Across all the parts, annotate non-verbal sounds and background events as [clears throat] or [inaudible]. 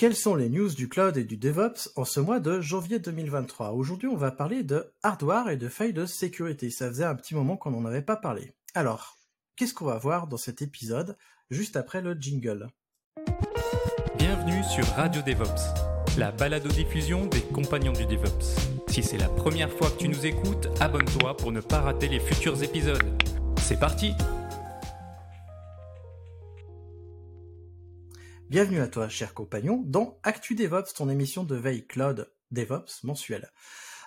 Quelles sont les news du cloud et du DevOps en ce mois de janvier 2023 Aujourd'hui, on va parler de hardware et de failles de sécurité. Ça faisait un petit moment qu'on n'en avait pas parlé. Alors, qu'est-ce qu'on va voir dans cet épisode juste après le jingle? Bienvenue sur Radio DevOps, la balado-diffusion des compagnons du DevOps. Si c'est la première fois que tu nous écoutes, abonne-toi pour ne pas rater les futurs épisodes. C'est parti Bienvenue à toi, cher compagnon, dans Actu DevOps, ton émission de veille cloud DevOps mensuelle.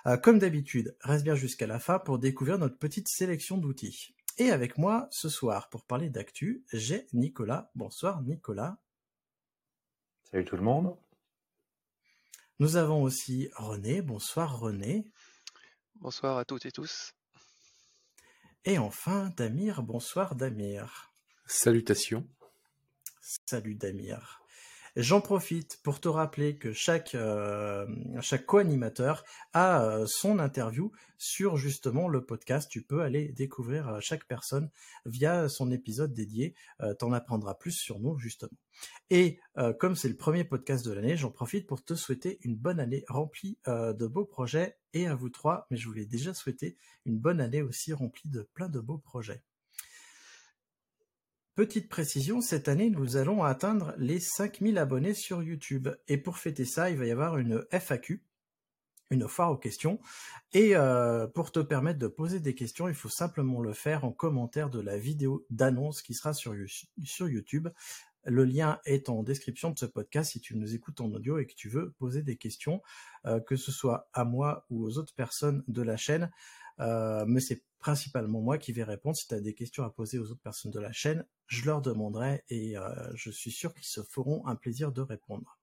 Euh, comme d'habitude, reste bien jusqu'à la fin pour découvrir notre petite sélection d'outils. Et avec moi ce soir pour parler d'actu, j'ai Nicolas. Bonsoir Nicolas. Salut tout le monde. Nous avons aussi René. Bonsoir René. Bonsoir à toutes et tous. Et enfin Damir. Bonsoir Damir. Salutations. Salut Damir. J'en profite pour te rappeler que chaque euh, co-animateur a euh, son interview sur justement le podcast. Tu peux aller découvrir euh, chaque personne via son épisode dédié. T'en apprendras plus sur nous justement. Et comme c'est le premier podcast de l'année, j'en profite pour te souhaiter une bonne année remplie de beaux projets et à vous trois. Mais je voulais déjà souhaiter une bonne année aussi remplie de plein de beaux projets. Petite précision, cette année, nous allons atteindre les 5000 abonnés sur YouTube. Et pour fêter ça, il va y avoir une FAQ, une foire aux questions. Et euh, pour te permettre de poser des questions, il faut simplement le faire en commentaire de la vidéo d'annonce qui sera sur, YouTube. Le lien est en description de ce podcast si tu nous écoutes en audio et que tu veux poser des questions, euh, que ce soit à moi ou aux autres personnes de la chaîne. Euh, mais c'est principalement moi qui vais répondre. Si tu as des questions à poser aux autres personnes de la chaîne, je leur demanderai et euh, je suis sûr qu'ils se feront un plaisir de répondre.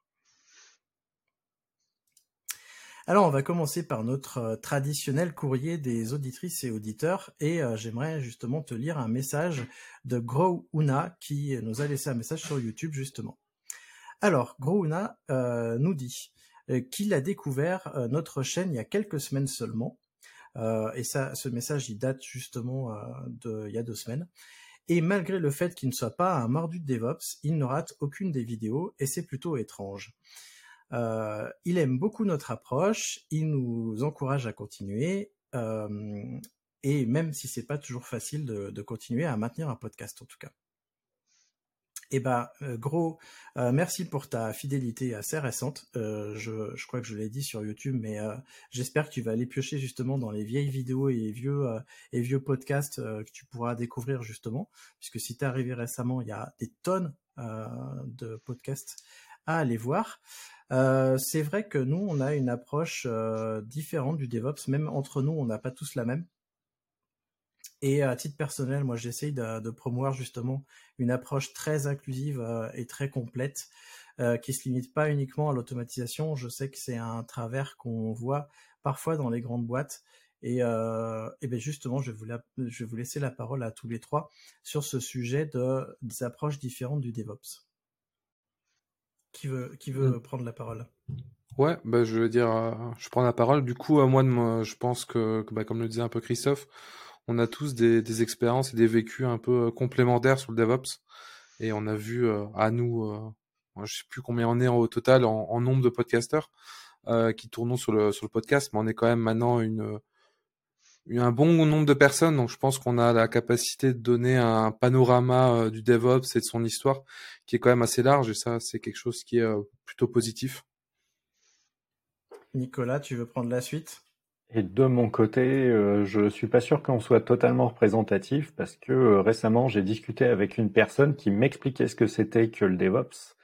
Alors on va commencer par notre euh, traditionnel courrier des auditrices et auditeurs et j'aimerais justement te lire un message de Grow Una qui nous a laissé un message sur YouTube justement. Alors Grow Una nous dit qu'il a découvert notre chaîne il y a quelques semaines seulement euh, et ça, ce message, il date justement euh, de il y a deux semaines. Et malgré le fait qu'il ne soit pas un mordu de DevOps, il ne rate aucune des vidéos et c'est plutôt étrange. Euh, il aime beaucoup notre approche, il nous encourage à continuer euh, et même si c'est pas toujours facile de, continuer à maintenir un podcast en tout cas. Eh ben, euh, gros, euh, merci pour ta fidélité assez récente. Euh, je, crois que je l'ai dit sur YouTube, mais j'espère que tu vas aller piocher justement dans les vieilles vidéos et vieux et vieux podcasts que tu pourras découvrir justement, puisque si tu es arrivé récemment, il y a des tonnes de podcasts à aller voir. c'est vrai que nous, on a une approche différente du DevOps, même entre nous, on n'a pas tous la même. Et à titre personnel, moi, j'essaye de, de, promouvoir justement une approche très inclusive euh, et très complète, euh, qui se limite pas uniquement à l'automatisation. Je sais que c'est un travers qu'on voit parfois dans les grandes boîtes. Et, euh, et bien justement, je vais, vous la, je vais vous laisser la parole à tous les trois sur ce sujet de des approches différentes du DevOps. Qui veut, qui veut mmh. prendre la parole? Ouais, bah, je veux dire, euh, je prends la parole. Du coup, moi, je pense que, que bah, comme le disait un peu Christophe, on a tous des, expériences et des vécus un peu euh, complémentaires sur le DevOps. Et on a vu euh, à nous, euh, je sais plus combien on est au total en, nombre de podcasteurs qui tournons sur le, podcast, mais on est quand même maintenant un bon nombre de personnes. Donc je pense qu'on a la capacité de donner un panorama du DevOps et de son histoire qui est quand même assez large. Et ça, c'est quelque chose qui est plutôt positif. Nicolas, tu veux prendre la suite? Et de mon côté, euh, je suis pas sûr qu'on soit totalement représentatif parce que euh, récemment, j'ai discuté avec une personne qui m'expliquait ce que c'était que le DevOps.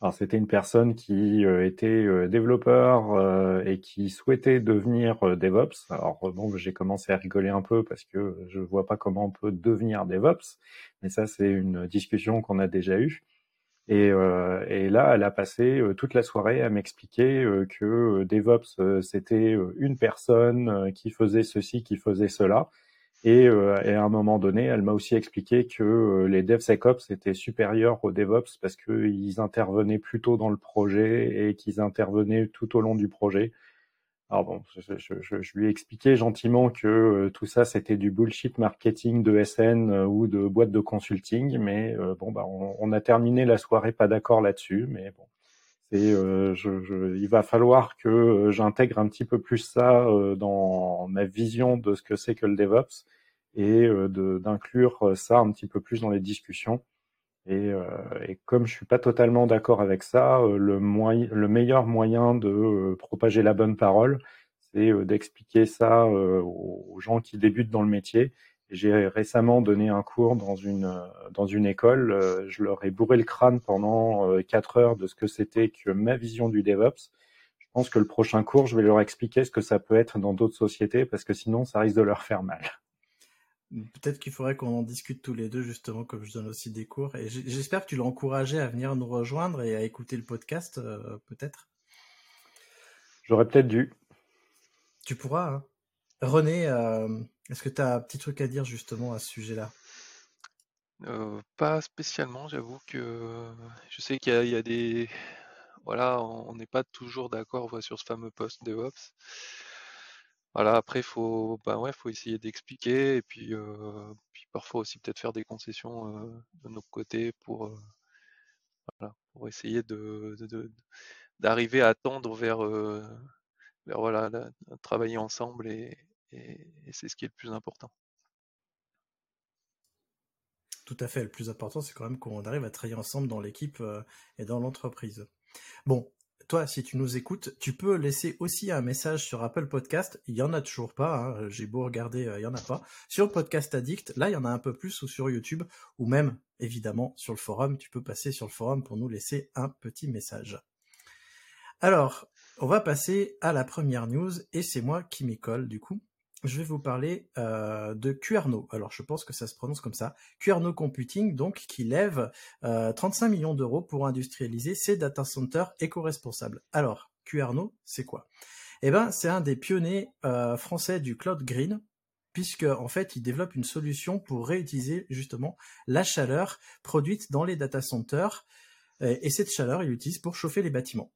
Alors, c'était une personne qui euh, était développeur et qui souhaitait devenir DevOps. Alors, bon, j'ai commencé à rigoler un peu parce que je vois pas comment on peut devenir DevOps, mais ça, c'est une discussion qu'on a déjà eue. Et, euh, et, là, elle a passé euh, toute la soirée à m'expliquer euh, que DevOps, c'était une personne qui faisait ceci, qui faisait cela. Et, et à un moment donné, elle m'a aussi expliqué que les DevSecOps étaient supérieurs aux DevOps parce qu'ils intervenaient plutôt dans le projet et qu'ils intervenaient tout au long du projet. Alors bon, je, je, je, je, lui ai expliqué gentiment que euh, tout ça c'était du bullshit marketing de SN euh, ou de boîte de consulting, mais euh, bon bah on, on, a terminé la soirée pas d'accord là-dessus, mais bon, c'est il va falloir que j'intègre un petit peu plus ça dans ma vision de ce que c'est que le DevOps et d'inclure ça un petit peu plus dans les discussions et, euh, et, comme je suis pas totalement d'accord avec ça, euh, le, moyen, le meilleur moyen de euh, propager la bonne parole, c'est d'expliquer ça aux gens qui débutent dans le métier. J'ai récemment donné un cours dans une, dans une école. Je leur ai bourré le crâne pendant quatre heures de ce que c'était que ma vision du DevOps. Je pense que le prochain cours, je vais leur expliquer ce que ça peut être dans d'autres sociétés parce que sinon, ça risque de leur faire mal. Peut-être qu'il faudrait qu'on en discute tous les deux, justement, comme je donne aussi des cours. Et j'espère que tu l'as encouragé à venir nous rejoindre et à écouter le podcast, euh, peut-être. J'aurais peut-être dû. Tu pourras. Hein. René, euh, est-ce que tu as un petit truc à dire justement à ce sujet-là? Euh, Pas spécialement, j'avoue que je sais qu'il y, y, a des... Voilà, on n'est pas toujours d'accord sur ce fameux post DevOps. Voilà, après, faut, bah ouais, faut essayer d'expliquer et puis, euh, puis parfois aussi peut-être faire des concessions euh, de notre côté pour, euh, voilà, pour essayer de, d'arriver à tendre vers, vers voilà, travailler ensemble et, et, c'est ce qui est le plus important. Tout à fait. Le plus important, c'est quand même qu'on arrive à travailler ensemble dans l'équipe et dans l'entreprise. Bon, toi, si tu nous écoutes, tu peux laisser aussi un message sur Apple Podcast. Il y en a toujours pas. Hein. J'ai beau regarder, euh, il y en a pas. Sur Podcast Addict, là, il y en a un peu plus, ou sur YouTube, ou même, évidemment, sur le forum. Tu peux passer sur le forum pour nous laisser un petit message. Alors, on va passer à la première news, et c'est moi qui m'y colle, du coup je vais vous parler euh, de QRNO. Alors, je pense que ça se prononce comme ça. QRNO Computing, donc, qui lève euh, 35 millions d'euros pour industrialiser ses data centers éco-responsables. Alors, QRNO, c'est quoi? Eh ben, c'est un des pionniers euh, français du cloud green, puisque en fait, il développe une solution pour réutiliser justement la chaleur produite dans les data centers, et cette chaleur, il l'utilise pour chauffer les bâtiments.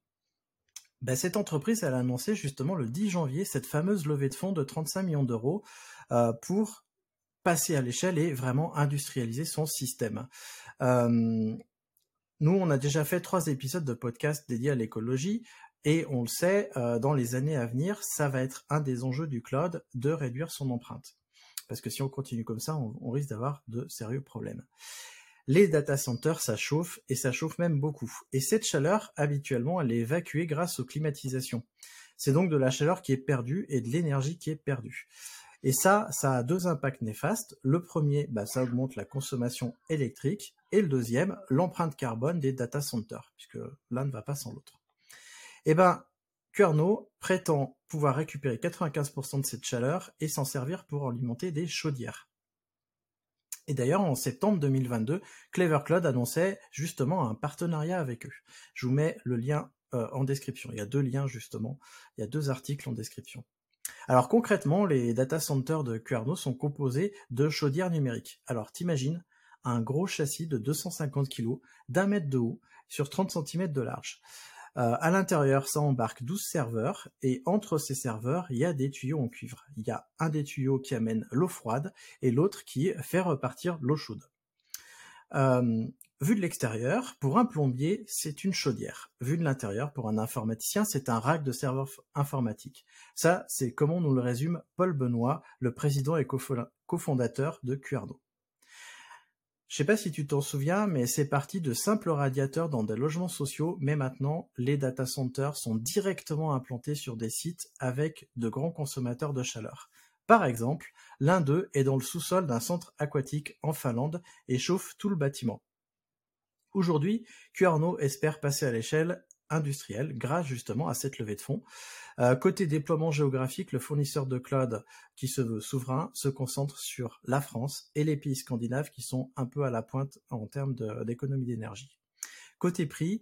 Bah, cette entreprise, a annoncé justement le 10 janvier cette fameuse levée de fonds de 35 millions d'euros euh, pour passer à l'échelle et vraiment industrialiser son système. Euh, nous, on a déjà fait trois épisodes de podcast dédiés à l'écologie et on le sait, euh, dans les années à venir, ça va être un des enjeux du cloud de réduire son empreinte. Parce que si on continue comme ça, on risque d'avoir de sérieux problèmes les data centers, ça chauffe, et ça chauffe même beaucoup. Et cette chaleur, habituellement, elle est évacuée grâce aux climatisations. C'est donc de la chaleur qui est perdue et de l'énergie qui est perdue. Et ça, ça a deux impacts néfastes. Le premier, bah, ça augmente la consommation électrique. Et le deuxième, l'empreinte carbone des data centers, puisque l'un ne va pas sans l'autre. Eh ben, Curno prétend pouvoir récupérer 95% de cette chaleur et s'en servir pour alimenter des chaudières. Et d'ailleurs, en septembre 2022, Clever Cloud annonçait justement un partenariat avec eux. Je vous mets le lien euh, en description. Il y a deux liens justement. Il y a deux articles en description. Alors concrètement, les data centers de QRNO sont composés de chaudières numériques. Alors t'imagines un gros châssis de 250 kg, d'un mètre de haut, sur 30 cm de large. Euh, à l'intérieur, ça embarque 12 serveurs et entre ces serveurs, il y a des tuyaux en cuivre. Il y a un des tuyaux qui amène l'eau froide et l'autre qui fait repartir l'eau chaude. Euh, vu de l'extérieur, pour un plombier, c'est une chaudière. Vu de l'intérieur, pour un informaticien, c'est un rack de serveurs informatiques. Ça, c'est comment nous le résume Paul Benoît, le président et cofondateur de QRDO. Je sais pas si tu t'en souviens, mais c'est parti de simples radiateurs dans des logements sociaux, mais maintenant, les data centers sont directement implantés sur des sites avec de grands consommateurs de chaleur. Par exemple, l'un d'eux est dans le sous-sol d'un centre aquatique en Finlande et chauffe tout le bâtiment. Aujourd'hui, QRNO espère passer à l'échelle industrielle grâce justement à cette levée de fonds. Euh, côté déploiement géographique, le fournisseur de cloud qui se veut souverain se concentre sur la France et les pays scandinaves qui sont un peu à la pointe en termes d'économie d'énergie. Côté prix,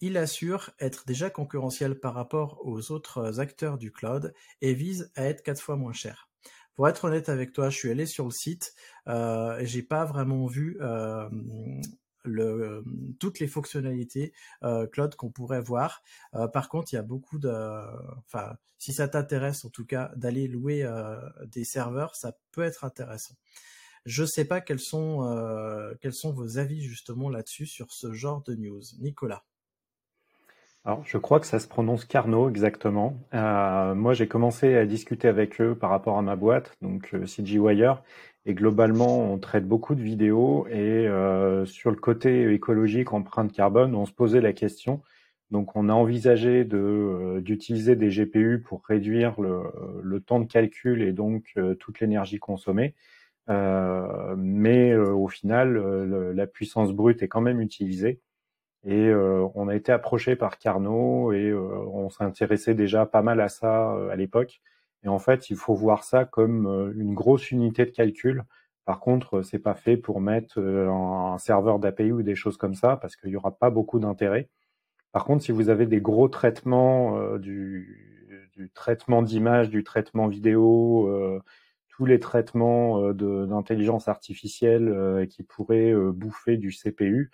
il assure être déjà concurrentiel par rapport aux autres acteurs du cloud et vise à être quatre fois moins cher. Pour être honnête avec toi, je suis allé sur le site euh, j'ai pas vraiment vu euh, le, toutes les fonctionnalités euh, cloud qu'on pourrait voir. Par contre, il y a beaucoup de, enfin, si ça t'intéresse en tout cas d'aller louer des serveurs, ça peut être intéressant. Je sais pas quels sont quels sont vos avis justement là-dessus sur ce genre de news, Nicolas. Alors, je crois que ça se prononce Carnot exactement. Euh, moi, j'ai commencé à discuter avec eux par rapport à ma boîte, donc euh, CG Wire, et globalement, on traite beaucoup de vidéos et euh, sur le côté écologique, empreinte carbone, on se posait la question. Donc, on a envisagé de euh, d'utiliser des GPU pour réduire le, le, temps de calcul et donc euh, toute l'énergie consommée. Mais au final, la puissance brute est quand même utilisée. Et euh, on a été approché par Carnot et euh, on s'intéressait déjà pas mal à ça euh, à l'époque. Et en fait, il faut voir ça comme une grosse unité de calcul. Par contre, c'est pas fait pour mettre un serveur d'API ou des choses comme ça parce qu'il y aura pas beaucoup d'intérêt. Par contre, si vous avez des gros traitements du, du, traitement d'image, du traitement vidéo, tous les traitements d'intelligence artificielle qui pourraient bouffer du CPU,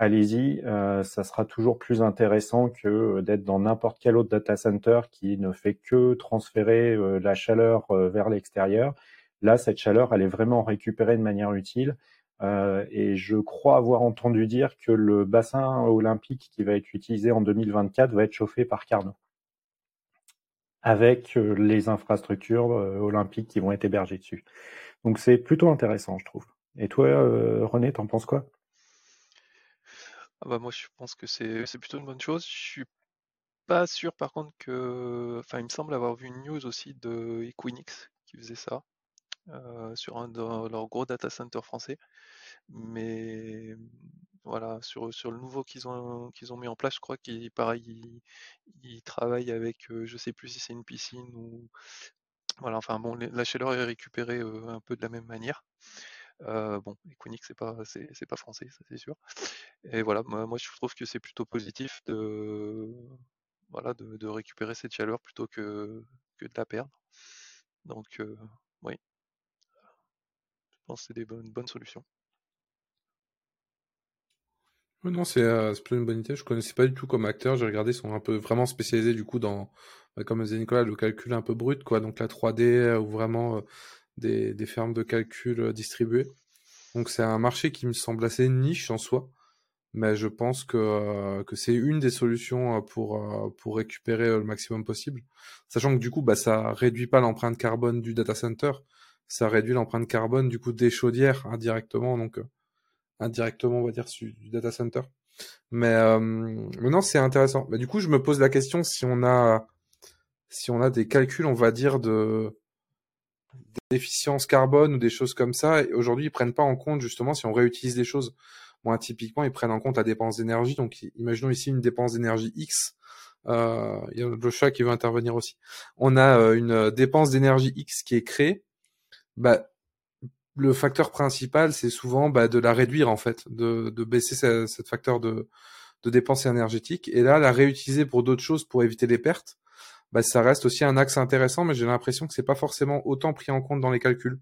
allez-y, euh, ça sera toujours plus intéressant que d'être dans n'importe quel autre data center qui ne fait que transférer euh, la chaleur euh, vers l'extérieur. Là, cette chaleur, elle est vraiment récupérée de manière utile. et je crois avoir entendu dire que le bassin olympique qui va être utilisé en 2024 va être chauffé par Carnot, avec les infrastructures olympiques qui vont être hébergées dessus. Donc c'est plutôt intéressant, je trouve. Et toi, René, t'en penses quoi? Ah bah moi je pense que c'est plutôt une bonne chose. Je suis pas sûr par contre que. Enfin, il me semble avoir vu une news aussi de Equinix qui faisait ça euh, sur un de leurs gros data centers français. Mais voilà, sur, sur le nouveau qu'ils ont qu'ils ont mis en place, je crois qu'ils pareil, ils, travaillent avec, euh, je sais plus si c'est une piscine ou voilà, enfin bon, la chaleur est récupérée euh, un peu de la même manière. Euh, bon, Equinix, c'est pas, c'est, pas français, ça c'est sûr. Et voilà, moi, je trouve que c'est plutôt positif de, voilà, de, récupérer cette chaleur plutôt que, que de la perdre. Donc, euh, oui, je pense que c'est des bonnes, bonnes solutions. non, c'est euh, plutôt une bonne idée. Je connaissais pas du tout comme acteur. J'ai regardé, ils sont un peu vraiment spécialisés du coup dans, bah, comme disait Nicolas, le calcul un peu brut, quoi. Donc la 3D ou vraiment des, fermes de calcul euh, distribuées. Donc c'est un marché qui me semble assez niche en soi, mais je pense que, euh, que c'est une des solutions euh, pour, pour récupérer le maximum possible. Sachant que du coup, bah, ça réduit pas l'empreinte carbone du data center, ça réduit l'empreinte carbone du coup des chaudières indirectement, donc indirectement on va dire du data center. Mais maintenant c'est intéressant. Mais du coup, je me pose la question si on a si on a des calculs, on va dire de d'efficience carbone ou des choses comme ça. Et aujourd'hui, ils prennent pas en compte justement si on réutilise des choses. Moi, typiquement, ils prennent en compte la dépense d'énergie. Donc, imaginons ici une dépense d'énergie X. Euh, il y a le chat qui veut intervenir aussi. On a euh, une dépense d'énergie X qui est créée. Bah, le facteur principal, c'est souvent bah, de la réduire en fait, de, de baisser cette, facteur de, de dépense énergétique et là la réutiliser pour d'autres choses pour éviter les pertes bah, ça reste aussi un axe intéressant, mais j'ai l'impression que c'est pas forcément autant pris en compte dans les calculs.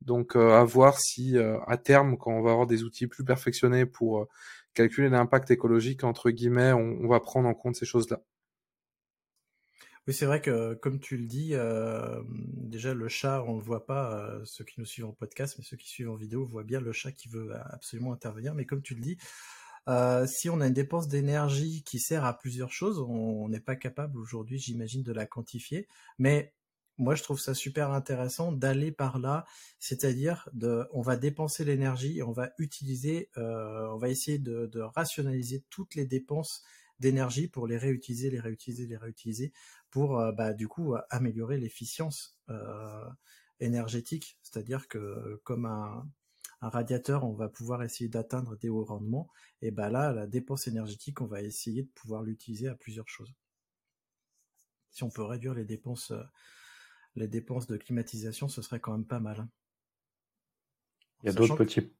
Donc euh, à voir si euh, à terme, quand on va avoir des outils plus perfectionnés pour euh, calculer l'impact écologique entre guillemets, on, va prendre en compte ces choses-là. Oui, c'est vrai que comme tu le dis, déjà le chat, on le voit pas, ceux qui nous suivent en podcast, mais ceux qui suivent en vidéo voient bien le chat qui veut absolument intervenir. Mais comme tu le dis, euh, si on a une dépense d'énergie qui sert à plusieurs choses, on n'est pas capable aujourd'hui, j'imagine, de la quantifier. Mais moi, je trouve ça super intéressant d'aller par là, c'est-à-dire on va dépenser l'énergie on va utiliser, euh, on va essayer de, rationaliser toutes les dépenses d'énergie pour les réutiliser, les réutiliser, les réutiliser, pour euh, bah, du coup améliorer l'efficience énergétique. C'est-à-dire que comme un, un radiateur, on va pouvoir essayer d'atteindre des hauts rendements. Et ben là, la dépense énergétique, on va essayer de pouvoir l'utiliser à plusieurs choses. Si on peut réduire les dépenses, euh, les dépenses de climatisation, ce serait quand même pas mal. Hein. Il y a d'autres petits,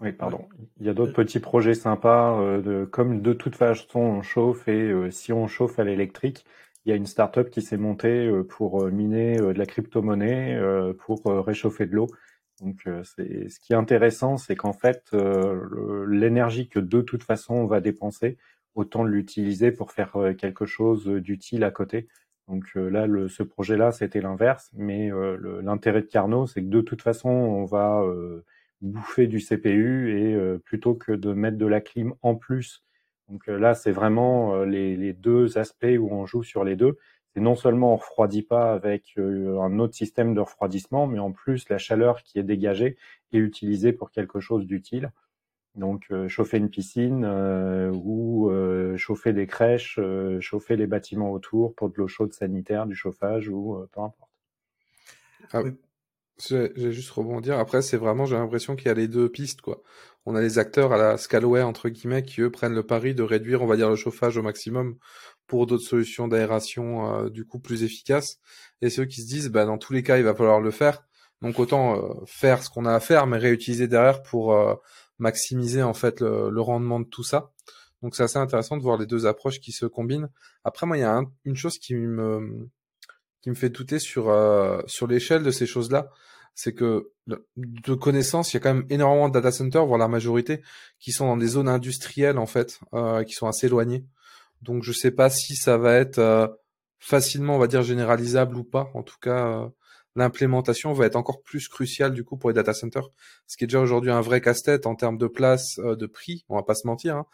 Oui, pardon. Il y a d'autres petits projets sympas, euh, de, comme de toute façon on chauffe et euh, si on chauffe à l'électrique, il y a une start-up qui s'est montée euh, pour miner de la crypto-monnaie pour réchauffer de l'eau. Donc, c'est ce qui est intéressant, c'est qu'en fait, l'énergie que de toute façon on va dépenser, autant l'utiliser pour faire quelque chose d'utile à côté. Donc là, le, ce projet-là, c'était l'inverse, mais l'intérêt de Carnot, c'est que de toute façon, on va bouffer du CPU et euh, plutôt que de mettre de la clim en plus. Donc euh, là, c'est vraiment euh, les, les, deux aspects où on joue sur les deux. C'est non seulement on refroidit pas avec un autre système de refroidissement, mais en plus la chaleur qui est dégagée est utilisée pour quelque chose d'utile. Donc chauffer une piscine ou chauffer des crèches, chauffer les bâtiments autour pour de l'eau chaude sanitaire, du chauffage ou peu importe. Ah, j'ai juste rebondir. Après, c'est vraiment, j'ai l'impression qu'il y a les deux pistes, quoi. On a les acteurs à la Scalway, entre guillemets, qui eux prennent le pari de réduire, on va dire, le chauffage au maximum pour d'autres solutions d'aération, euh, du coup, plus efficaces. Et ceux qui se disent, bah, dans tous les cas, il va falloir le faire. Donc, autant euh, faire ce qu'on a à faire, mais réutiliser derrière pour euh, maximiser, en fait, le, rendement de tout ça. Donc, c'est assez intéressant de voir les deux approches qui se combinent. Après, moi, il y a une chose qui me, qui me fait douter sur euh, sur l'échelle de ces choses-là, c'est que de connaissance, il y a quand même énormément de data centers, voire la majorité, qui sont dans des zones industrielles en fait, euh, qui sont assez éloignées. Donc je sais pas si ça va être euh, facilement, on va dire généralisable ou pas. En tout cas, l'implémentation va être encore plus cruciale du coup pour les data centers, ce qui est déjà aujourd'hui un vrai casse-tête en termes de place, de prix, on va pas se mentir, hein,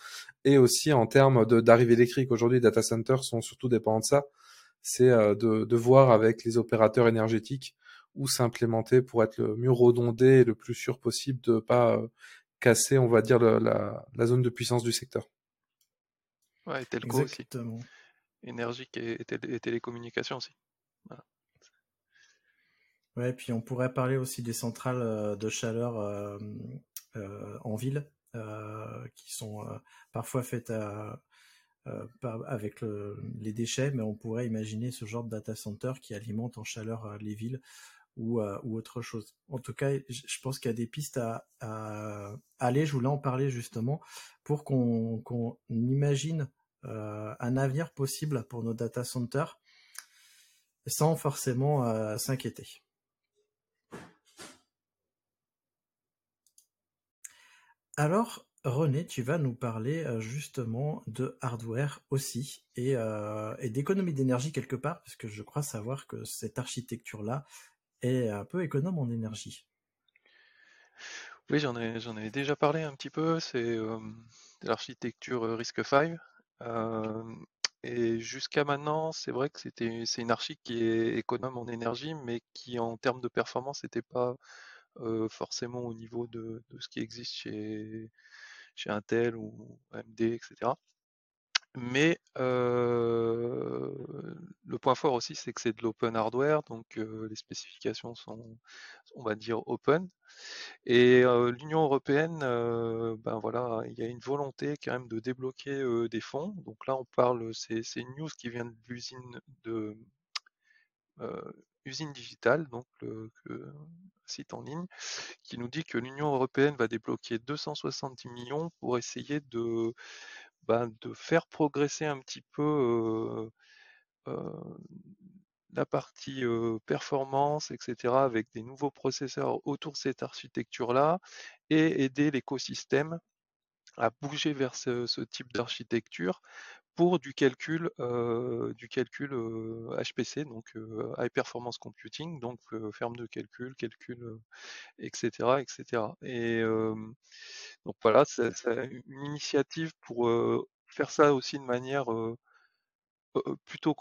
et aussi en termes d'arrivée électrique. Aujourd'hui, les data centers sont surtout dépendants de ça c'est euh, de, de, voir avec les opérateurs énergétiques où s'implémenter pour être le mieux redondé et le plus sûr possible de pas euh, casser, on va dire, la, la, zone de puissance du secteur. Ouais, et telco aussi. Énergie et, et, télécommunications aussi. Voilà. Ouais, puis on pourrait parler aussi des centrales euh, de chaleur euh, euh, en ville, euh, qui sont parfois faites à, euh, avec les déchets, mais on pourrait imaginer ce genre de data center qui alimente en chaleur euh, les villes ou, euh, ou autre chose. En tout cas, je pense qu'il y a des pistes à, aller. Je voulais en parler justement pour qu'on imagine un avenir possible pour nos data centers sans forcément s'inquiéter. Alors, René, tu vas nous parler euh, justement de hardware aussi et, euh, et d'économie d'énergie quelque part, parce que je crois savoir que cette architecture-là est un peu économe en énergie. Oui, j'en ai, déjà parlé un petit peu, c'est euh, l'architecture RISC-V. et jusqu'à maintenant, c'est vrai que c'était, c'est une archi qui est économe en énergie, mais qui en termes de performance n'était pas forcément au niveau de, ce qui existe chez, chez Intel ou AMD, etc. Mais euh, le point fort aussi, c'est que c'est de l'open hardware, donc euh, les spécifications sont, on va dire, open. Et euh, l'Union européenne, ben voilà, il y a une volonté quand même de débloquer des fonds. Donc là, on parle, c'est une news qui vient de l'usine de usine digitale, donc le, site en ligne, qui nous dit que l'Union européenne va débloquer 270 millions pour essayer de, ben, de faire progresser un petit peu euh, euh, la partie euh, performance, etc., avec des nouveaux processeurs autour de cette architecture-là, et aider l'écosystème à bouger vers ce type d'architecture pour du calcul, euh, du calcul HPC, donc High Performance Computing, donc ferme de calcul, calcul, etc., etc. Et donc voilà, c'est une initiative pour faire ça aussi de manière plutôt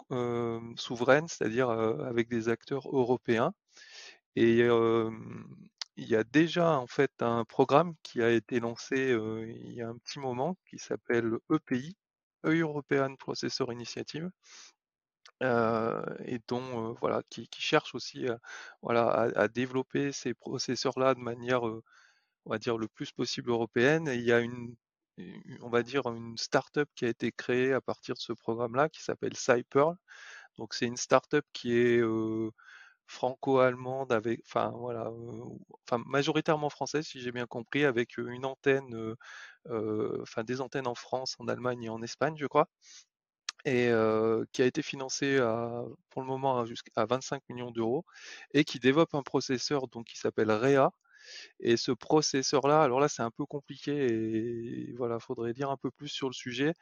souveraine, c'est-à-dire avec des acteurs européens. Et il y a déjà en fait un programme qui a été lancé il y a un petit moment qui s'appelle EPI, European Processor Initiative, euh, et dont euh, voilà qui, cherche aussi à, voilà à, développer ces processeurs-là de manière euh, on va dire le plus possible européenne. Et il y a une on va dire une start-up qui a été créée à partir de ce programme-là qui s'appelle Cyperl. Donc c'est une start-up qui est franco-allemande avec, enfin voilà, enfin majoritairement française si j'ai bien compris, avec une antenne, enfin des antennes en France, en Allemagne et en Espagne, je crois et qui a été financé pour le moment jusqu'à 25 millions d'euros et qui développe un processeur donc qui s'appelle REA. Et ce processeur-là, alors là c'est un peu compliqué et voilà, faudrait dire un peu plus sur le sujet.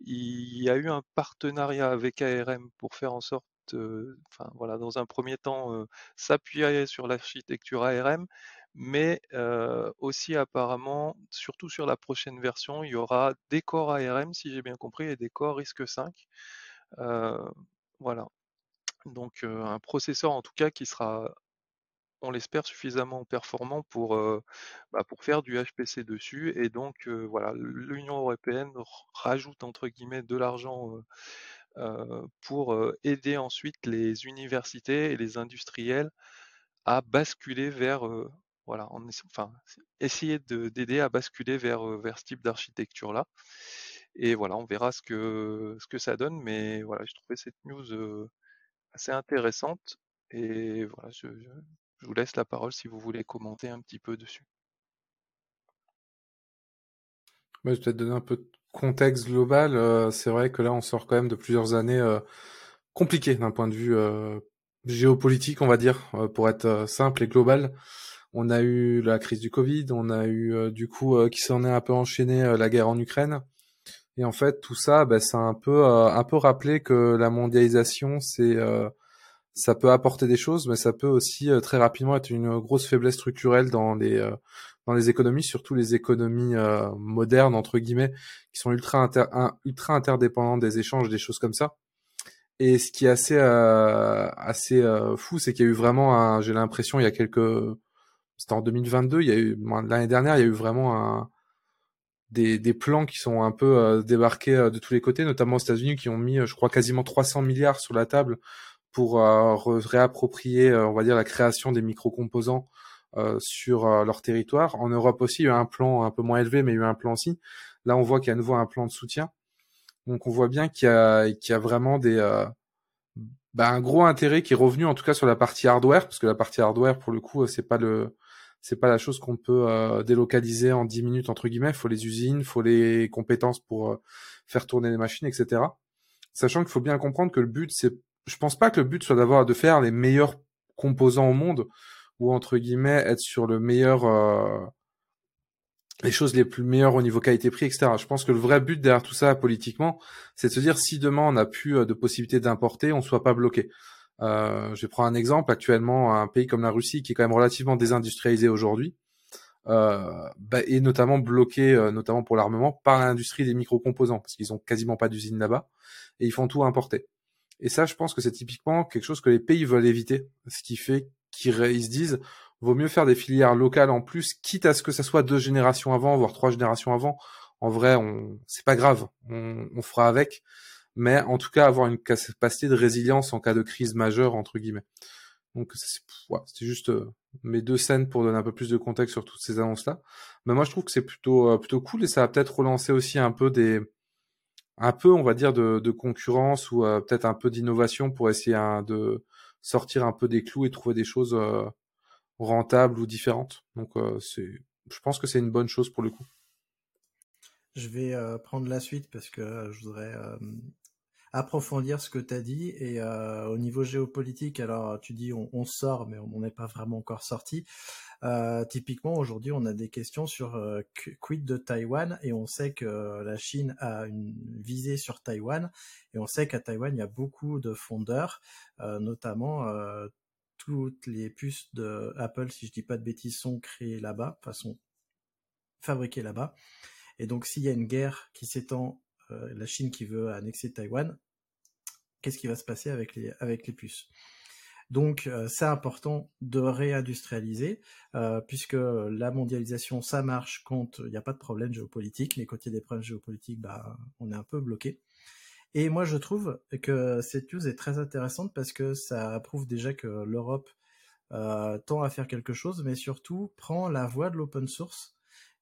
Il y a eu un partenariat avec ARM pour faire en sorte, enfin voilà, dans un premier temps, s'appuyer sur l'architecture ARM, mais aussi apparemment, surtout sur la prochaine version, il y aura des corps ARM, si j'ai bien compris, et des corps RISC-V. voilà. Donc un processeur en tout cas qui sera, on l'espère, suffisamment performant pour, bah, pour faire du HPC dessus. Et donc voilà, l'Union européenne rajoute entre guillemets de l'argent pour aider ensuite les universités et les industriels à basculer vers voilà, enfin, essayer d'aider à basculer vers, vers ce type d'architecture-là. Et voilà, on verra ce que, ce que ça donne, mais voilà, je trouvais cette news assez intéressante. Et voilà, je, vous laisse la parole si vous voulez commenter un petit peu dessus. je vais peut-être donner un peu de contexte global. c'est vrai que là, on sort quand même de plusieurs années compliquées d'un point de vue géopolitique, on va dire, pour être simple et global. On a eu la crise du Covid, on a eu euh, du coup euh, qui s'en est un peu enchaîné euh, la guerre en Ukraine. Et en fait, tout ça, bah, ça a un peu, un peu rappelé que la mondialisation, c'est, ça peut apporter des choses, mais ça peut aussi très rapidement être une grosse faiblesse structurelle dans les, dans les économies, surtout les économies modernes entre guillemets, qui sont ultra ultra interdépendantes des échanges, des choses comme ça. Et ce qui est assez, assez fou, c'est qu'il y a eu vraiment, j'ai l'impression, il y a quelques c'était en 2022. Il y a eu l'année dernière, il y a eu vraiment un, des, des plans qui sont un peu euh, débarqués euh, de tous les côtés, notamment aux États-Unis, qui ont mis, euh, je crois, quasiment 300 milliards sur la table pour réapproprier, on va dire, la création des micro-composants sur leur territoire. En Europe aussi, il y a eu un plan un peu moins élevé, mais il y a eu un plan aussi. Là, on voit qu'il y a à nouveau un plan de soutien. Donc, on voit bien qu'il y y a vraiment des, bah, un gros intérêt qui est revenu, en tout cas sur la partie hardware, parce que la partie hardware, pour le coup, c'est pas le, c'est pas la chose qu'on peut euh, délocaliser en 10 minutes entre guillemets. Il faut les usines, faut les compétences pour euh, faire tourner les machines, etc. Sachant qu'il faut bien comprendre que le but, c'est, je pense pas que le but soit d'avoir de faire les meilleurs composants au monde ou entre guillemets être sur le meilleur, euh, les choses les plus meilleures au niveau qualité-prix, etc. Je pense que le vrai but derrière tout ça politiquement, c'est de se dire si demain on n'a plus de possibilité d'importer, on soit pas bloqué. Euh, je vais prendre un exemple. Actuellement, un pays comme la Russie, qui est quand même relativement désindustrialisé aujourd'hui, euh, bah, est notamment bloqué, euh, notamment pour l'armement, par l'industrie des micro-composants, parce qu'ils ont quasiment pas d'usine là-bas, et ils font tout importer. Et ça, je pense que c'est typiquement quelque chose que les pays veulent éviter, ce qui fait qu'ils se disent, vaut mieux faire des filières locales en plus, quitte à ce que ça soit deux générations avant, voire trois générations avant. En vrai, on, c'est pas grave, on, on fera avec mais en tout cas avoir une capacité de résilience en cas de crise majeure entre guillemets. Donc c'est c'était juste euh, mes deux scènes pour donner un peu plus de contexte sur toutes ces annonces là. Mais moi je trouve que c'est plutôt euh, plutôt cool et ça va peut-être relancer aussi un peu des un peu on va dire de, de concurrence ou euh, peut-être un peu d'innovation pour essayer de sortir un peu des clous et trouver des choses rentables ou différentes. Donc c'est je pense que c'est une bonne chose pour le coup. Je vais prendre la suite parce que je voudrais approfondir ce que tu as dit. Et euh, au niveau géopolitique, alors tu dis on, sort, mais on n'est pas vraiment encore sorti. Euh, typiquement, aujourd'hui, on a des questions sur euh, quid de Taïwan et on sait que la Chine a une visée sur Taïwan et on sait qu'à Taïwan, il y a beaucoup de fondeurs, notamment toutes les puces de Apple, si je dis pas de bêtises, sont créées là-bas, enfin sont fabriquées là-bas. Et donc, s'il y a une guerre qui s'étend la Chine qui veut annexer Taïwan, qu'est-ce qui va se passer avec les, avec puces? Donc euh, c'est important de réindustrialiser, euh, puisque la mondialisation, ça marche quand il n'y a pas de problème géopolitique, mais quand il y a des problèmes géopolitiques, bah, on est un peu bloqué. Et moi je trouve que cette news est très intéressante parce que ça prouve déjà que l'Europe euh, tend à faire quelque chose, mais surtout prend la voie de l'open source.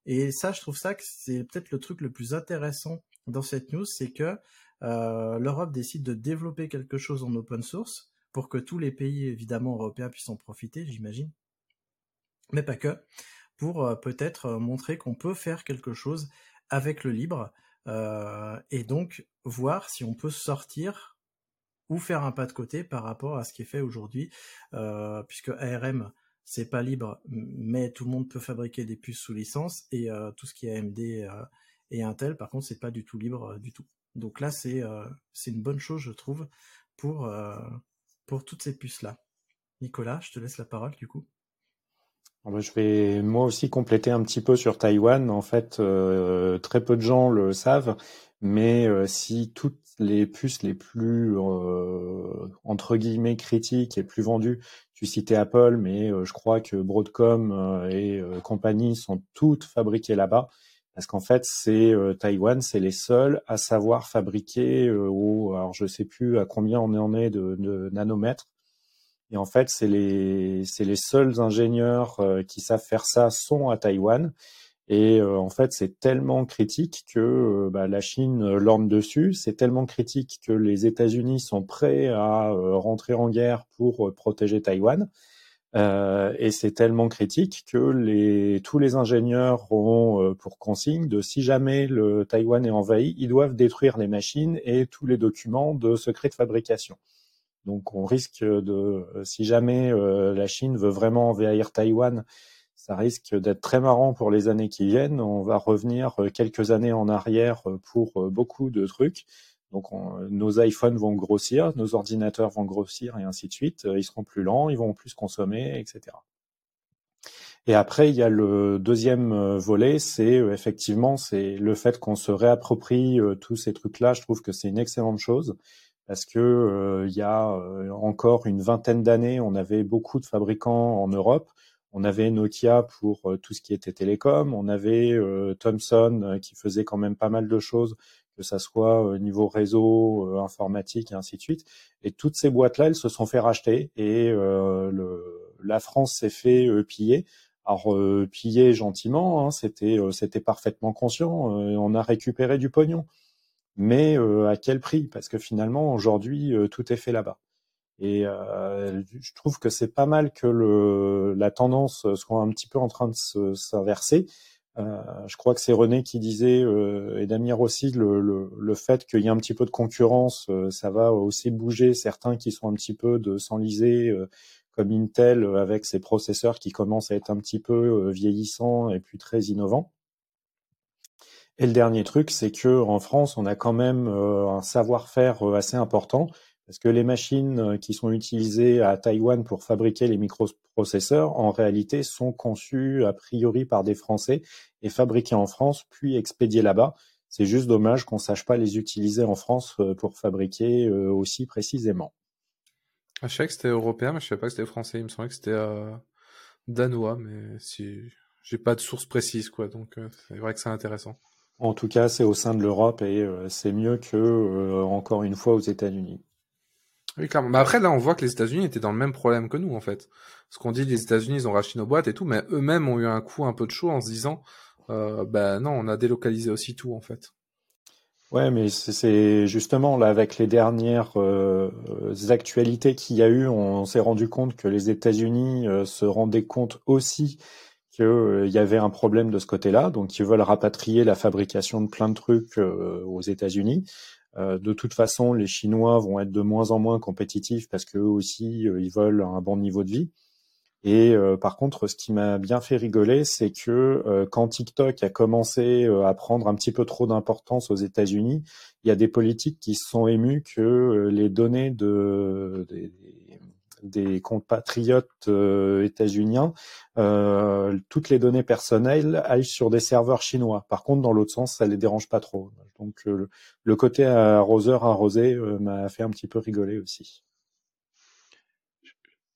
Et ça, je trouve ça que c'est peut-être le truc le plus intéressant dans cette news, c'est que euh, l'Europe décide de développer quelque chose en open source pour que tous les pays évidemment européens puissent en profiter, j'imagine. Mais pas que, pour peut-être montrer qu'on peut faire quelque chose avec le libre et donc voir si on peut sortir ou faire un pas de côté par rapport à ce qui est fait aujourd'hui, puisque ARM c'est pas libre, mais tout le monde peut fabriquer des puces sous licence et tout ce qui est AMD et Intel, par contre, c'est pas du tout libre du tout. Donc là, c'est c'est une bonne chose, je trouve, pour pour toutes ces puces là. Nicolas, je te laisse la parole du coup. Ah bah, je vais moi aussi compléter un petit peu sur Taïwan. En fait, très peu de gens le savent, mais si toutes les puces les plus entre guillemets critiques et plus vendues tu citais Apple, mais euh, je crois que Broadcom euh, et euh, compagnie sont toutes fabriquées là-bas. Parce qu'en fait, c'est Taïwan, c'est les seuls à savoir fabriquer au, alors je sais plus à combien on en est de, nanomètres. Et en fait, c'est les, c'est les seuls ingénieurs qui savent faire ça sont à Taïwan. Et euh, en fait, c'est tellement critique que euh, bah, la Chine euh, lorne dessus. C'est tellement critique que les États-Unis sont prêts à rentrer en guerre pour protéger Taïwan. et c'est tellement critique que les, tous les ingénieurs ont pour consigne de si jamais le Taïwan est envahi, ils doivent détruire les machines et tous les documents de secret de fabrication. Donc on risque de, si jamais la Chine veut vraiment envahir Taïwan, ça risque d'être très marrant pour les années qui viennent. On va revenir euh, quelques années en arrière euh, pour euh, beaucoup de trucs. Donc nos iPhones vont grossir, nos ordinateurs vont grossir et ainsi de suite. Ils seront plus lents, ils vont plus consommer, etc. Et après, il y a le deuxième volet, c'est effectivement c'est le fait qu'on se réapproprie tous ces trucs-là. Je trouve que c'est une excellente chose parce que il y a encore une vingtaine d'années, on avait beaucoup de fabricants en Europe. On avait Nokia pour euh, tout ce qui était télécom. On avait euh, Thomson euh, qui faisait quand même pas mal de choses, que ça soit au niveau réseau, informatique et ainsi de suite. Et toutes ces boîtes-là, elles se sont fait racheter et la France s'est fait piller. Alors piller gentiment, hein, c'était c'était parfaitement conscient. on a récupéré du pognon, mais à quel prix? Parce que finalement aujourd'hui tout est fait là-bas. Et euh, je trouve que c'est pas mal que le, la tendance soit un petit peu en train de s'inverser. Euh, je crois que c'est René qui disait, euh, et Damir aussi, le, le, le fait qu'il y ait un petit peu de concurrence, euh, ça va aussi bouger certains qui sont un petit peu de s'enliser, euh, comme Intel, avec ses processeurs qui commencent à être un petit peu vieillissants et puis très innovants. Et le dernier truc, c'est que en France, on a quand même un savoir-faire assez important parce que les machines euh, qui sont utilisées à Taïwan pour fabriquer les microprocesseurs, en réalité, sont conçues a priori par des Français et fabriquées en France, puis expédiées là-bas. C'est juste dommage qu'on sache pas les utiliser en France euh, pour fabriquer euh, aussi précisément. Ah, je savais que c'était européen, mais je savais pas que c'était français. Il me semblait que c'était danois, mais si j'ai pas de source précise, quoi. Donc c'est vrai que c'est intéressant. En tout cas, c'est au sein de l'Europe et c'est mieux que encore une fois aux États-Unis. Oui, clairement. Mais après, là, on voit que les États-Unis étaient dans le même problème que nous, en fait. Ce qu'on dit, les États-Unis, ils ont racheté nos boîtes et tout, mais eux-mêmes ont eu un coup un peu de chaud en se disant, euh, ben non, on a délocalisé aussi tout, en fait. Ouais, mais c'est justement là avec les dernières euh, actualités qu'il y a eu, on, s'est rendu compte que les États-Unis euh, se rendaient compte aussi qu'il euh, y avait un problème de ce côté-là, donc ils veulent rapatrier la fabrication de plein de trucs aux États-Unis. Euh, de toute façon, les Chinois vont être de moins en moins compétitifs parce qu'eux aussi, euh, ils veulent un bon niveau de vie. Et euh, par contre, ce qui m'a bien fait rigoler, c'est que quand TikTok a commencé à prendre un petit peu trop d'importance aux États-Unis, il y a des politiques qui se sont émus que les données de, compatriotes euh, états-uniens, euh, toutes les données personnelles aillent sur des serveurs chinois. Par contre, dans l'autre sens, ça les dérange pas trop. Donc euh, le côté arroseur arrosé m'a fait un petit peu rigoler aussi.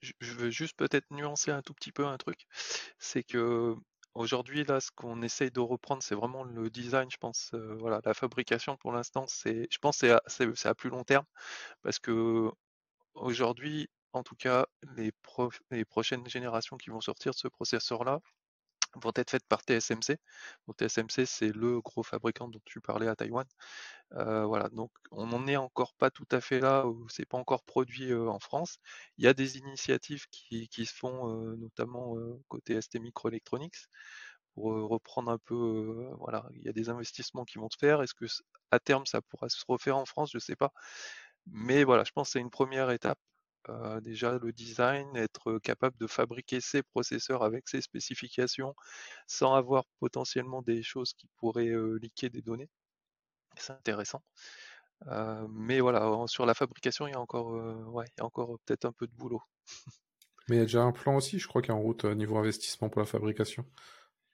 Je veux juste peut-être nuancer un tout petit peu un truc, c'est que Aujourd'hui, là, ce qu'on essaye de reprendre, c'est vraiment le design, je pense. voilà, la fabrication pour l'instant, c'est, je pense, c'est à, à plus long terme, parce que aujourd'hui, en tout cas, les, prochaines générations qui vont sortir de ce processeur-là, vont être faites par TSMC. Donc TSMC, c'est le gros fabricant dont tu parlais à Taïwan. Euh, voilà, donc on n'en est encore pas tout à fait là, où c'est pas encore produit en France. Il y a des initiatives qui, se font, notamment côté ST Microelectronics, pour reprendre un peu, voilà, il y a des investissements qui vont se faire. Est-ce que à terme ça pourra se refaire en France? Je ne sais pas. Mais voilà, je pense que c'est une première étape. Déjà le design, être capable de fabriquer ses processeurs avec ses spécifications sans avoir potentiellement des choses qui pourraient liquer des données. C'est intéressant. mais voilà, sur la fabrication, il y a encore, ouais, il y a encore peut-être un peu de boulot. [laughs] mais il y a déjà un plan aussi, je crois, qui est en route niveau investissement pour la fabrication.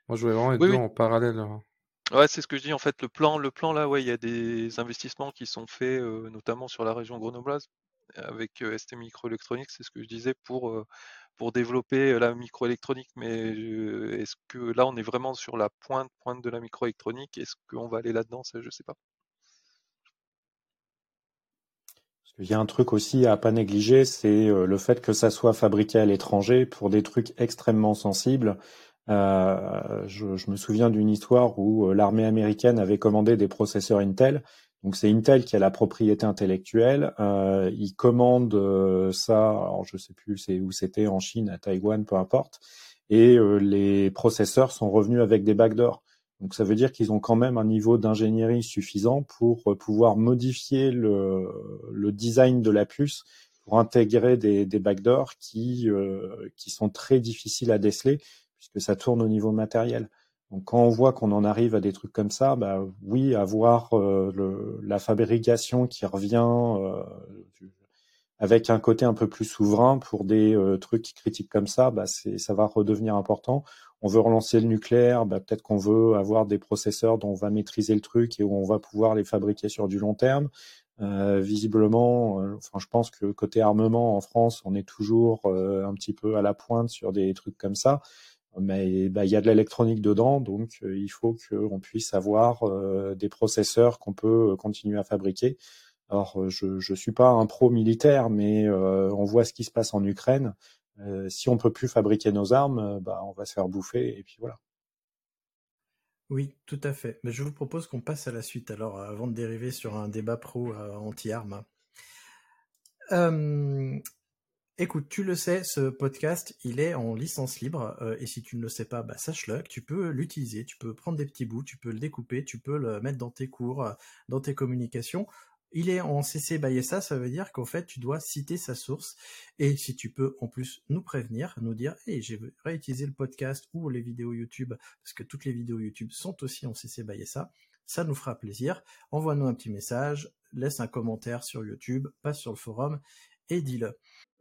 Moi, je voulais vraiment être en parallèle. Hein. Ouais, c'est ce que je dis. En fait, le plan, le plan là, ouais, il y a des investissements qui sont faits, notamment sur la région grenobloise, avec ST Microelectronics, c'est ce que je disais, pour, pour développer la microélectronique. Mais est-ce que là, on est vraiment sur la pointe, pointe de la microélectronique? Est-ce qu'on va aller là-dedans? Je sais pas. Il y a un truc aussi à pas négliger, c'est le fait que ça soit fabriqué à l'étranger pour des trucs extrêmement sensibles. Euh, je, me souviens d'une histoire où l'armée américaine avait commandé des processeurs Intel. Donc c'est Intel qui a la propriété intellectuelle. Euh, ils commandent euh, ça, alors je sais plus où c'était, en Chine, à Taïwan, peu importe. Et euh, les processeurs sont revenus avec des backdoors. Donc ça veut dire qu'ils ont quand même un niveau d'ingénierie suffisant pour pouvoir modifier le, le, design de la puce pour intégrer des, des backdoors qui, qui sont très difficiles à déceler puisque ça tourne au niveau matériel. Donc quand on voit qu'on en arrive à des trucs comme ça, bah oui, avoir euh, le, la fabrication qui revient euh, avec un côté un peu plus souverain pour des euh, trucs critiques comme ça, bah c'est ça va redevenir important. On veut relancer le nucléaire, bah peut-être qu'on veut avoir des processeurs dont on va maîtriser le truc et où on va pouvoir les fabriquer sur du long terme. Euh, visiblement, enfin, je pense que côté armement en France, on est toujours un petit peu à la pointe sur des trucs comme ça mais bah, il y a de l'électronique dedans, donc euh, il faut qu'on puisse avoir euh, des processeurs qu'on peut euh, continuer à fabriquer. Alors, je ne suis pas un pro militaire, mais on voit ce qui se passe en Ukraine. si on peut plus fabriquer nos armes, bah, on va se faire bouffer, et puis voilà. Oui, tout à fait. Mais je vous propose qu'on passe à la suite, alors, avant de dériver sur un débat pro anti-armes. Écoute, tu le sais, ce podcast, il est en licence libre, euh, et si tu ne le sais pas, bah, sache-le, tu peux l'utiliser, tu peux prendre des petits bouts, tu peux le découper, tu peux le mettre dans tes cours, euh, dans tes communications. Il est en CC by ça veut dire qu'en fait, tu dois citer sa source, et si tu peux en plus nous prévenir, nous dire, hey, j'ai réutilisé le podcast ou les vidéos YouTube, parce que toutes les vidéos YouTube sont aussi en CC by ça nous fera plaisir. Envoie-nous un petit message, laisse un commentaire sur YouTube, passe sur le forum, et dis-le.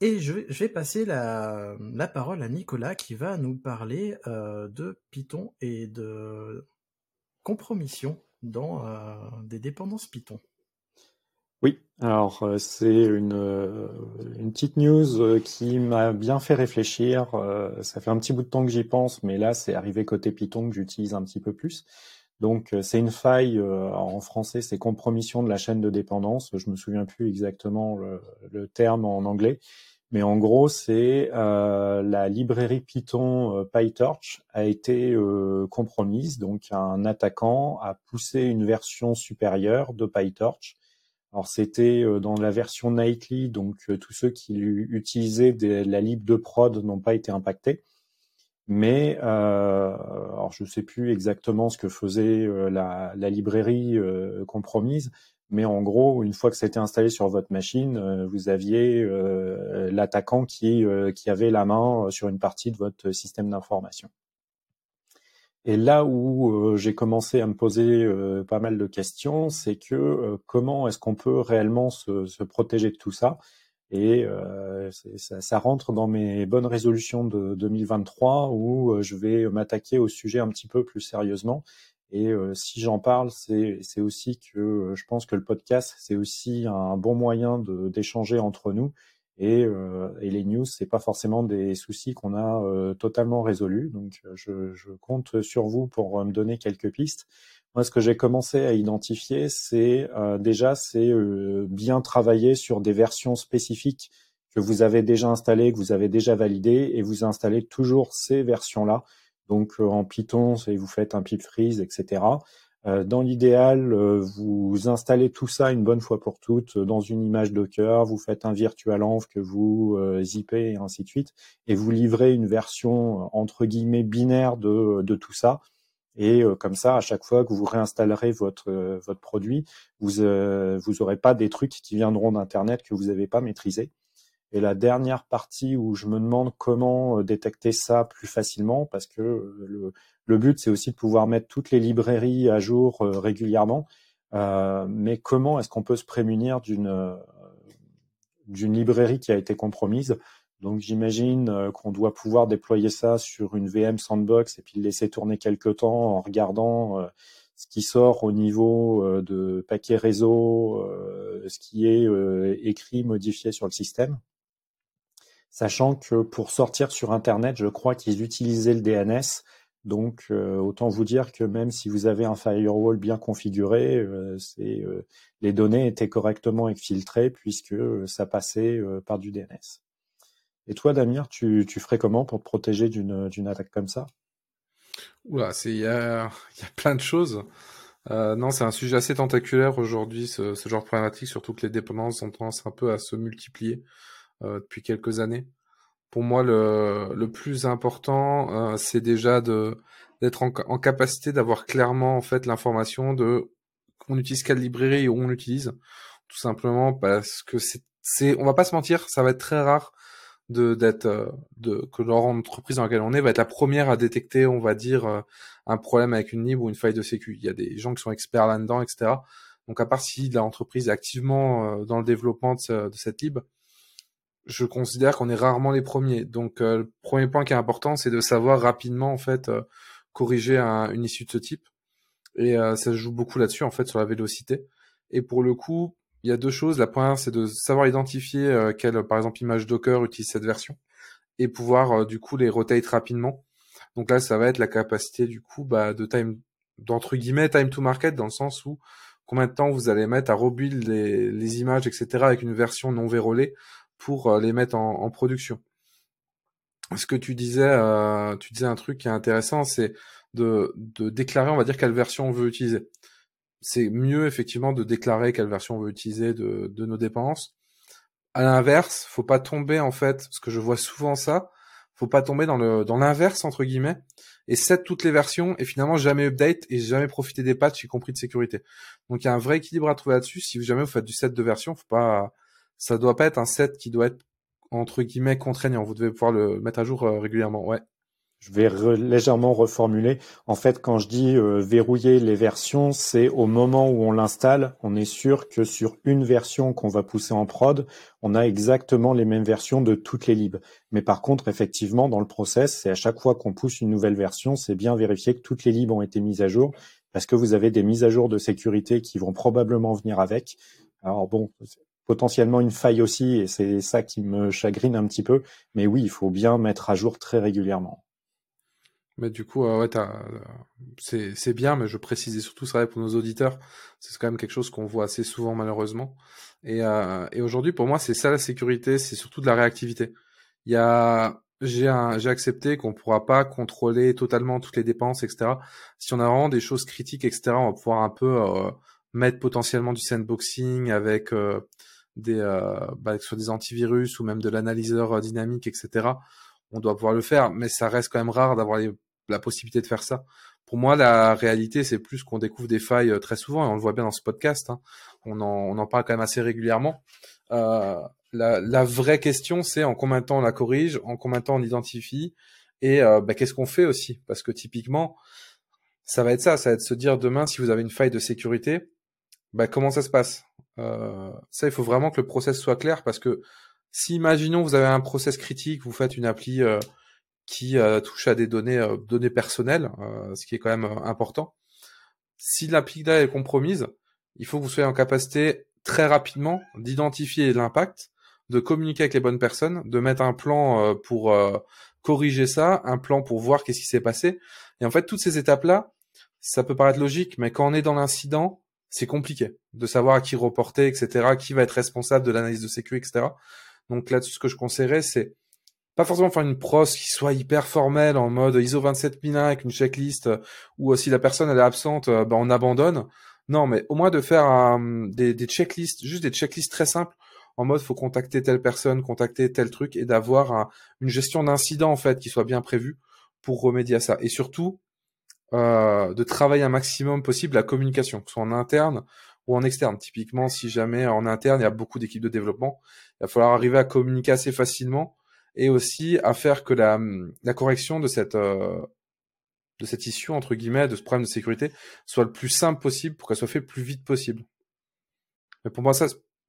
Et je vais, passer la, parole à Nicolas qui va nous parler euh, de Python et de compromission dans euh, des dépendances Python. Oui, alors euh, c'est une, petite news qui m'a bien fait réfléchir. Ça fait un petit bout de temps que j'y pense, mais là c'est arrivé côté Python que j'utilise un petit peu plus. Donc c'est une faille, en français c'est compromission de la chaîne de dépendance. Je me souviens plus exactement le, le terme en anglais, mais en gros c'est la librairie Python PyTorch a été compromise. Donc un attaquant a poussé une version supérieure de PyTorch Alors c'était dans la version nightly, donc tous ceux qui utilisaient la lib de prod n'ont pas été impactés. Mais alors je ne sais plus exactement ce que faisait la, la, librairie compromise, mais en gros, une fois que c'était installé sur votre machine, euh, vous aviez euh, l'attaquant qui, euh, avait la main sur une partie de votre système d'information. Et là où j'ai commencé à me poser pas mal de questions, c'est que comment est-ce qu'on peut réellement se, protéger de tout ça? Et ça, ça, rentre dans mes bonnes résolutions de 2023 où je vais m'attaquer au sujet un petit peu plus sérieusement et euh, si j'en parle, c'est aussi que euh, je pense que le podcast, c'est aussi un bon moyen d'échanger entre nous. Et, euh, et, les news, c'est pas forcément des soucis qu'on a euh, totalement résolus. Donc, je, je, compte sur vous pour me donner quelques pistes. Moi, ce que j'ai commencé à identifier, c'est déjà, c'est bien travailler sur des versions spécifiques que vous avez déjà installées, que vous avez déjà validées, et vous installez toujours ces versions-là donc euh, en Python, vous faites un pip freeze, etc. Euh, dans l'idéal, euh, vous installez tout ça une bonne fois pour toutes dans une image Docker, vous faites un virtual env que vous zippez et ainsi de suite, et vous livrez une version entre guillemets binaire de, tout ça. Et comme ça, à chaque fois que vous réinstallerez votre votre produit, vous vous aurez pas des trucs qui viendront d'internet que vous n'avez pas maîtrisé. Et la dernière partie où je me demande comment euh, détecter ça plus facilement, parce que euh, le, but, c'est aussi de pouvoir mettre toutes les librairies à jour euh, régulièrement. Mais comment est-ce qu'on peut se prémunir d'une d'une librairie qui a été compromise? Donc j'imagine qu'on doit pouvoir déployer ça sur une VM sandbox et puis le laisser tourner quelques temps en regardant ce qui sort au niveau de paquet réseau, ce qui est écrit, modifié sur le système sachant que pour sortir sur Internet, je crois qu'ils utilisaient le DNS. Donc, euh, autant vous dire que même si vous avez un firewall bien configuré, euh, euh, les données étaient correctement filtrées puisque ça passait par du DNS. Et toi, Damir, tu, ferais comment pour te protéger d'une attaque comme ça? Oula, il y a, plein de choses. non, c'est un sujet assez tentaculaire aujourd'hui, ce, genre de problématique, surtout que les dépendances ont tendance un peu à se multiplier. Euh, depuis quelques années. Pour moi, le, le plus important, euh, c'est déjà de d'être en, en, capacité d'avoir clairement en fait l'information de on utilise quelle librairie et où on l'utilise, tout simplement parce que c'est c'est on va pas se mentir, ça va être très rare de d'être euh, de que l'entreprise dans laquelle on est va être la première à détecter, on va dire, un problème avec une lib ou une faille de sécu. Il y a des gens qui sont experts là-dedans, etc. Donc à part si l'entreprise est activement dans le développement de cette lib, je considère qu'on est rarement les premiers. Donc euh, le premier point qui est important, c'est de savoir rapidement en fait euh, corriger une issue de ce type. Et euh, ça joue beaucoup là-dessus en fait sur la vélocité. Et pour le coup, il y a deux choses. La première, c'est de savoir identifier quelle, par exemple, image Docker utilise cette version et pouvoir du coup les rotate rapidement. Donc là, ça va être la capacité du coup bah, de time d'entre guillemets time to market dans le sens où combien de temps vous allez mettre à rebuild les, les images, etc. avec une version non vérolée pour euh, les mettre en, production. Ce que tu disais, euh, tu disais un truc qui est intéressant, c'est de, déclarer, on va dire, quelle version on veut utiliser. C'est mieux effectivement de déclarer quelle version on veut utiliser de, nos dépendances. À l'inverse, faut pas tomber en fait, parce que je vois souvent ça, faut pas tomber dans le dans l'inverse entre guillemets et set toutes les versions et finalement jamais update et jamais profiter des patchs y compris de sécurité. Donc il y a un vrai équilibre à trouver là-dessus. Si jamais vous faites du set de version, faut pas ça doit pas être un set qui doit être entre guillemets contraignant. Vous devez pouvoir le mettre à jour euh, régulièrement. Ouais. Je vais légèrement reformuler. En fait, quand je dis euh, verrouiller les versions, c'est au moment où on l'installe, on est sûr que sur une version qu'on va pousser en prod, on a exactement les mêmes versions de toutes les libs. Mais par contre, effectivement, dans le process, c'est à chaque fois qu'on pousse une nouvelle version, c'est bien vérifier que toutes les libs ont été mises à jour, parce que vous avez des mises à jour de sécurité qui vont probablement venir avec. Alors bon, potentiellement une faille aussi, et c'est ça qui me chagrine un petit peu. Mais oui, il faut bien mettre à jour très régulièrement. Mais du coup, euh, ouais, euh, c'est bien, mais je précisais surtout ça pour nos auditeurs, c'est quand même quelque chose qu'on voit assez souvent malheureusement. Et, euh, et aujourd'hui, pour moi, c'est ça la sécurité, c'est surtout de la réactivité. Il y a, j'ai accepté qu'on pourra pas contrôler totalement toutes les dépenses, etc. Si on a vraiment des choses critiques, etc., on va pouvoir un peu mettre potentiellement du sandboxing avec des bah, sur des antivirus ou même de l'analyseur dynamique, etc. On doit pouvoir le faire, mais ça reste quand même rare d'avoir la possibilité de faire ça. Pour moi, la réalité, c'est plus qu'on découvre des failles très souvent, et on le voit bien dans ce podcast. Hein. On, en, parle quand même assez régulièrement. Euh, la, vraie question, c'est en combien de temps on la corrige, en combien de temps on identifie, et euh, bah, qu'est-ce qu'on fait aussi? Parce que typiquement, ça va être ça, ça va être se dire demain, si vous avez une faille de sécurité, bah, comment ça se passe? Euh, Ça, il faut vraiment que le process soit clair, parce que si, imaginons, vous avez un process critique, vous faites une appli euh, qui euh, touche à des données, euh, données personnelles, ce qui est quand même important. Si l'appli là est compromise, il faut que vous soyez en capacité très rapidement d'identifier l'impact, de communiquer avec les bonnes personnes, de mettre un plan pour corriger ça, un plan pour voir qu'est-ce qui s'est passé. Et en fait, toutes ces étapes-là, ça peut paraître logique, mais quand on est dans l'incident, c'est compliqué de savoir à qui reporter, etc., qui va être responsable de l'analyse de sécurité, etc. Donc là, ce que je conseillerais, c'est pas forcément faire une pros qui soit hyper formelle en mode ISO 27001 avec une checklist ou si la personne elle est absente, euh, ben on abandonne. Non, mais au moins de faire des, des checklists, juste des checklists très simples en mode faut contacter telle personne, contacter tel truc et d'avoir une gestion d'incident en fait qui soit bien prévue pour remédier à ça. Et surtout euh, de travailler un maximum possible la communication, que ce soit en interne ou en externe. Typiquement, si jamais en interne il y a beaucoup d'équipes de développement, il va falloir arriver à communiquer assez facilement et aussi à faire que la, la correction de cette euh, de cette issue entre guillemets de ce problème de sécurité soit le plus simple possible pour qu'elle soit faite le plus vite possible. Mais pour moi ça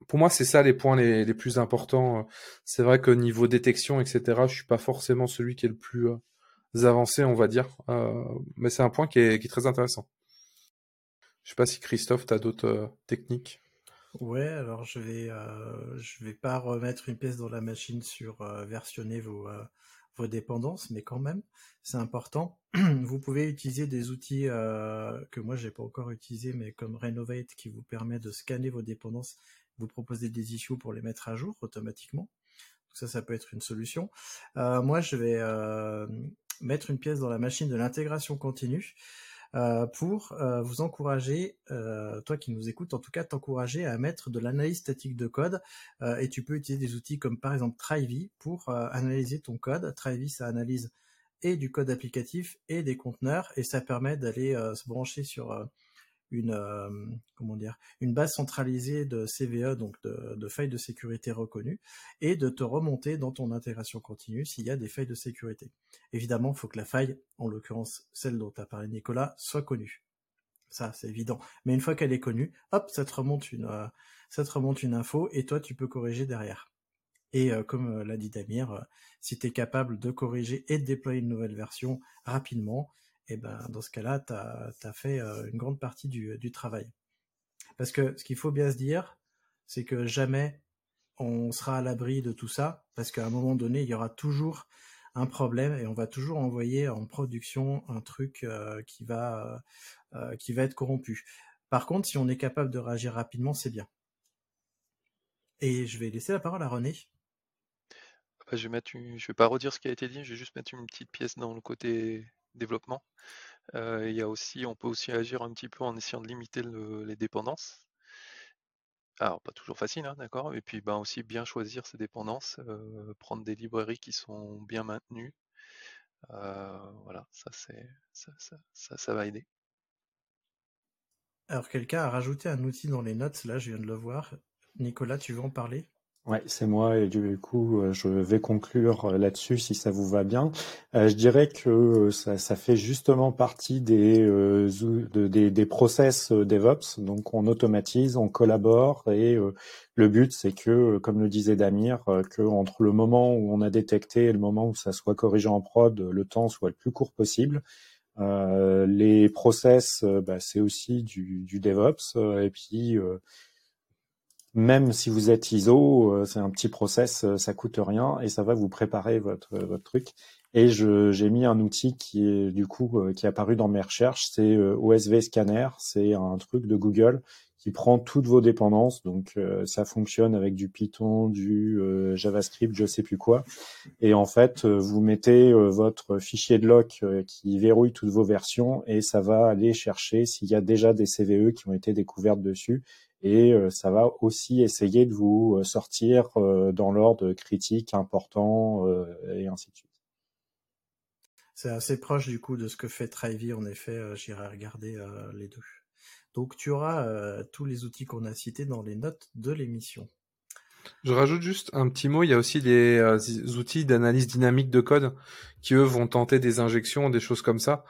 pour moi, c'est ça les points les, les plus importants. C'est vrai que niveau détection, etc., je suis pas forcément celui qui est le plus euh, avancé, on va dire. Euh, mais c'est un point qui est, très intéressant. Je sais pas si Christophe, tu as d'autres euh, techniques. Ouais, alors je vais, euh, vais pas remettre une pièce dans la machine sur versionner vos, dépendances, mais quand même, c'est important. [clears throat] vous pouvez utiliser des outils que moi j'ai pas encore utilisé, mais comme Renovate qui vous permet de scanner vos dépendances vous proposer des issues pour les mettre à jour automatiquement. Ça, ça peut être une solution. Moi, je vais mettre une pièce dans la machine de l'intégration continue euh, pour euh, vous encourager, euh, toi qui nous écoutes, en tout cas t'encourager à mettre de l'analyse statique de code. Et tu peux utiliser des outils comme par exemple Trivy pour analyser ton code. Trivy, ça analyse et du code applicatif et des conteneurs et ça permet d'aller se brancher sur une euh, une base centralisée de CVE donc de, failles de sécurité reconnues et de te remonter dans ton intégration continue s'il y a des failles de sécurité. Évidemment, il faut que la faille, en l'occurrence celle dont a parlé Nicolas, soit connue. Ça, c'est évident. Mais une fois qu'elle est connue, hop, ça te remonte une euh, info et toi tu peux corriger derrière. Et euh, comme l'a dit Damir, si tu es capable de corriger et de déployer une nouvelle version rapidement, et ben dans ce cas-là, tu as, fait euh, une grande partie du, du travail. Parce que ce qu'il faut bien se dire, c'est que jamais on sera à l'abri de tout ça, parce qu'à un moment donné, il y aura toujours un problème et on va toujours envoyer en production un truc euh, qui va euh, qui va être corrompu. Par contre, si on est capable de réagir rapidement, c'est bien. Et je vais laisser la parole à René. Bah, je vais vais pas redire ce qui a été dit, je vais juste mettre une petite pièce dans le côté développement. il y a aussi, on peut aussi agir un petit peu en essayant de limiter les dépendances. Alors, pas toujours facile, hein, d'accord, et puis ben, aussi bien choisir ses dépendances, prendre des librairies qui sont bien maintenues. voilà, ça, c'est, ça, ça, ça, va aider. Alors, quelqu'un a rajouté un outil dans les notes, là, je viens de le voir. Nicolas, tu veux en parler? Ouais, c'est moi et du coup, euh, je vais conclure euh, là-dessus si ça vous va bien. Euh, je dirais que ça, ça, fait justement partie des, des, des, process DevOps. Donc, on automatise, on collabore et le but, c'est que, comme le disait Damir, que entre le moment où on a détecté et le moment où ça soit corrigé en prod, le temps soit le plus court possible. les process, bah, c'est aussi du, du DevOps et puis même si vous êtes ISO, euh, c'est un petit process, euh, ça coûte rien et ça va vous préparer votre, votre truc. Et j'ai mis un outil qui est du coup qui est apparu dans mes recherches, c'est OSV Scanner, c'est un truc de Google qui prend toutes vos dépendances. Donc euh, ça fonctionne avec du Python, du euh, JavaScript, je sais plus quoi. Et en fait, euh, vous mettez votre fichier de lock qui verrouille toutes vos versions et ça va aller chercher s'il y a déjà des CVE qui ont été découvertes dessus. Et ça va aussi essayer de vous sortir dans l'ordre critique, important, et ainsi de suite. C'est assez proche du coup de ce que fait Trivy, en effet, j'irai regarder les deux. Donc tu auras euh, tous les outils qu'on a cités dans les notes de l'émission. Je rajoute juste un petit mot, il y a aussi des, euh, outils d'analyse dynamique de code qui eux vont tenter des injections, des choses comme ça,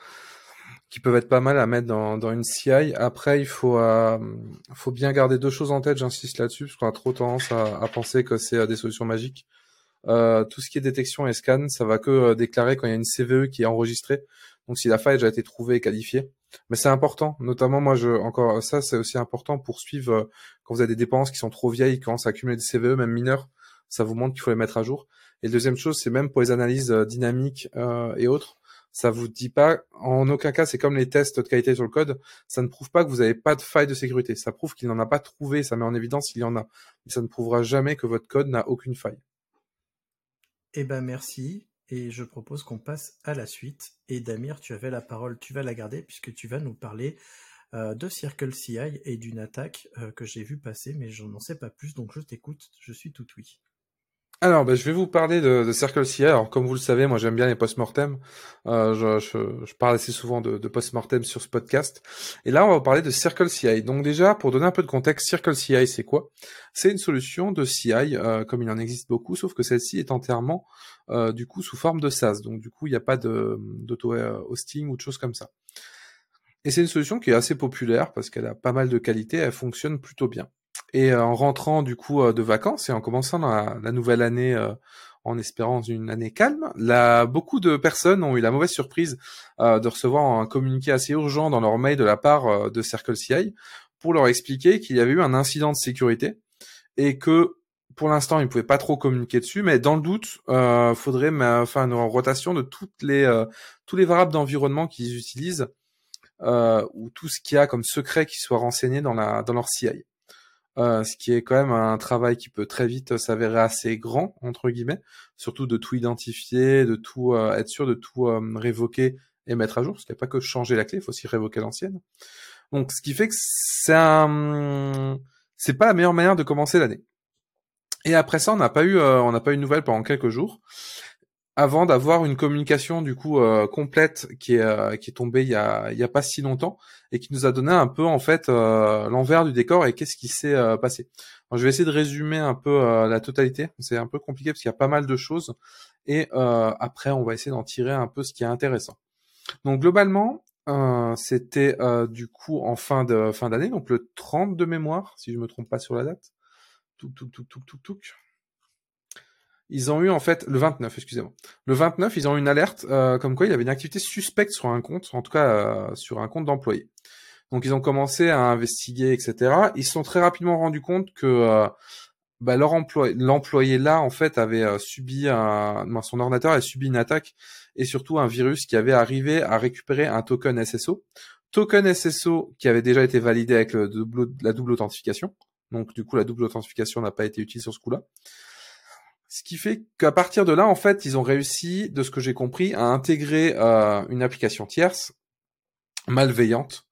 qui peuvent être pas mal à mettre dans, une CI. Après, il faut, euh, faut bien garder deux choses en tête, j'insiste là-dessus, parce qu'on a trop tendance à, penser que c'est des solutions magiques. tout ce qui est détection et scan, ça va que déclarer quand il y a une CVE qui est enregistrée. Donc si la faille a déjà été trouvée et qualifiée, mais c'est important, notamment moi je encore ça c'est aussi important pour suivre euh, quand vous avez des dépenses qui sont trop vieilles, quand ça accumule des CVE même mineurs, ça vous montre qu'il faut les mettre à jour. Et deuxième chose, c'est même pour les analyses euh, dynamiques euh, et autres, ça vous dit pas en aucun cas c'est comme les tests de qualité sur le code, ça ne prouve pas que vous n'avez pas de faille de sécurité, ça prouve qu'il n'en a pas trouvé, ça met en évidence s'il y en a, mais ça ne prouvera jamais que votre code n'a aucune faille. Eh ben merci et je propose qu'on passe à la suite. Et Damir, tu avais la parole, tu vas la garder puisque tu vas nous parler euh, de Circle CI et d'une attaque euh, que j'ai vue passer, mais je n'en sais pas plus, donc je t'écoute, je suis tout oui. Alors, bah, je vais vous parler de, de Circle CI. Alors, comme vous le savez, moi j'aime bien les post-mortem. Euh, je, parle assez souvent de, de post-mortem sur ce podcast. Et là, on va vous parler de Circle CI. Donc déjà, pour donner un peu de contexte, Circle CI, c'est quoi? C'est une solution de CI, euh, comme il en existe beaucoup, sauf que celle-ci est entièrement euh, du coup sous forme de SaaS. Donc du coup, il n'y a pas d'auto-hosting ou de choses comme ça. Et c'est une solution qui est assez populaire parce qu'elle a pas mal de qualité, elle fonctionne plutôt bien. Et euh, en rentrant du coup euh, de vacances et en commençant la, nouvelle année euh, en espérant une année calme, beaucoup de personnes ont eu la mauvaise surprise de recevoir un communiqué assez urgent dans leur mail de la part de Circle CI pour leur expliquer qu'il y avait eu un incident de sécurité et que pour l'instant, ils ne pouvaient pas trop communiquer dessus, mais dans le doute, euh, faudrait faire une rotation de toutes les tous les variables d'environnement qu'ils utilisent ou tout ce qu'il y a comme secret qui soit renseigné dans la dans leur CI. Euh, ce qui est quand même un travail qui peut très vite s'avérer assez grand entre guillemets, surtout de tout identifier, de tout euh, être sûr de tout euh, révoquer et mettre à jour, parce qu'il n'y pas que changer la clé, il faut aussi révoquer l'ancienne. Donc, ce qui fait que c'est un, c'est pas la meilleure manière de commencer l'année. Et après ça, on n'a pas eu, on n'a pas eu de nouvelles pendant quelques jours avant d'avoir une communication du coup euh, complète qui est euh, qui est tombée il y a il y a pas si longtemps et qui nous a donné un peu en fait euh, l'envers du décor et qu'est-ce qui s'est passé. je vais essayer de résumer un peu la totalité. C'est un peu compliqué parce qu'il y a pas mal de choses et après on va essayer d'en tirer un peu ce qui est intéressant. Donc globalement, c'était du coup en fin de fin d'année, donc le 30 de mémoire si je me trompe pas sur la date. Tout tout tout tout tout tout ils ont eu en fait le 29, excusez-moi. Le 29, ils ont eu une alerte euh, comme quoi il y avait une activité suspecte sur un compte, en tout cas euh, sur un compte d'employé. Donc ils ont commencé à investiguer, etc. Ils se sont très rapidement rendus compte que euh, bah, leur employé, l'employé là en fait avait subi un, son ordinateur a subi une attaque et surtout un virus qui avait arrivé à récupérer un token SSO, token SSO qui avait déjà été validé avec la double authentification. Donc du coup la double authentification n'a pas été utile sur ce coup-là. Ce qui fait qu'à partir de là, en fait, ils ont réussi, de ce que j'ai compris, à intégrer euh, une application tierce malveillante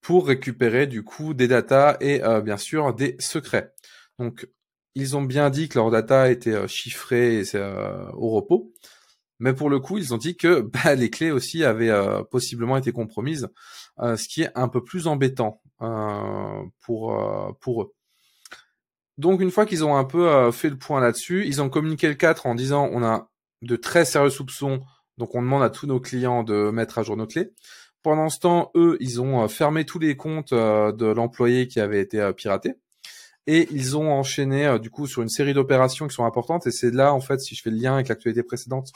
pour récupérer du coup des datas et euh, bien sûr des secrets. Donc ils ont bien dit que leurs data étaient euh, chiffrées et, au repos, mais pour le coup ils ont dit que [laughs] bah, les clés aussi avaient possiblement été compromises, ce qui est un peu plus embêtant pour pour eux. Donc une fois qu'ils ont un peu euh, fait le point là-dessus, ils ont communiqué le 4 en disant on a de très sérieux soupçons, donc on demande à tous nos clients de mettre à jour nos clés. Pendant ce temps, eux, ils ont euh, fermé tous les comptes euh, de l'employé qui avait été piraté. Et ils ont enchaîné du coup sur une série d'opérations qui sont importantes. Et c'est là, en fait, si je fais le lien avec l'actualité précédente,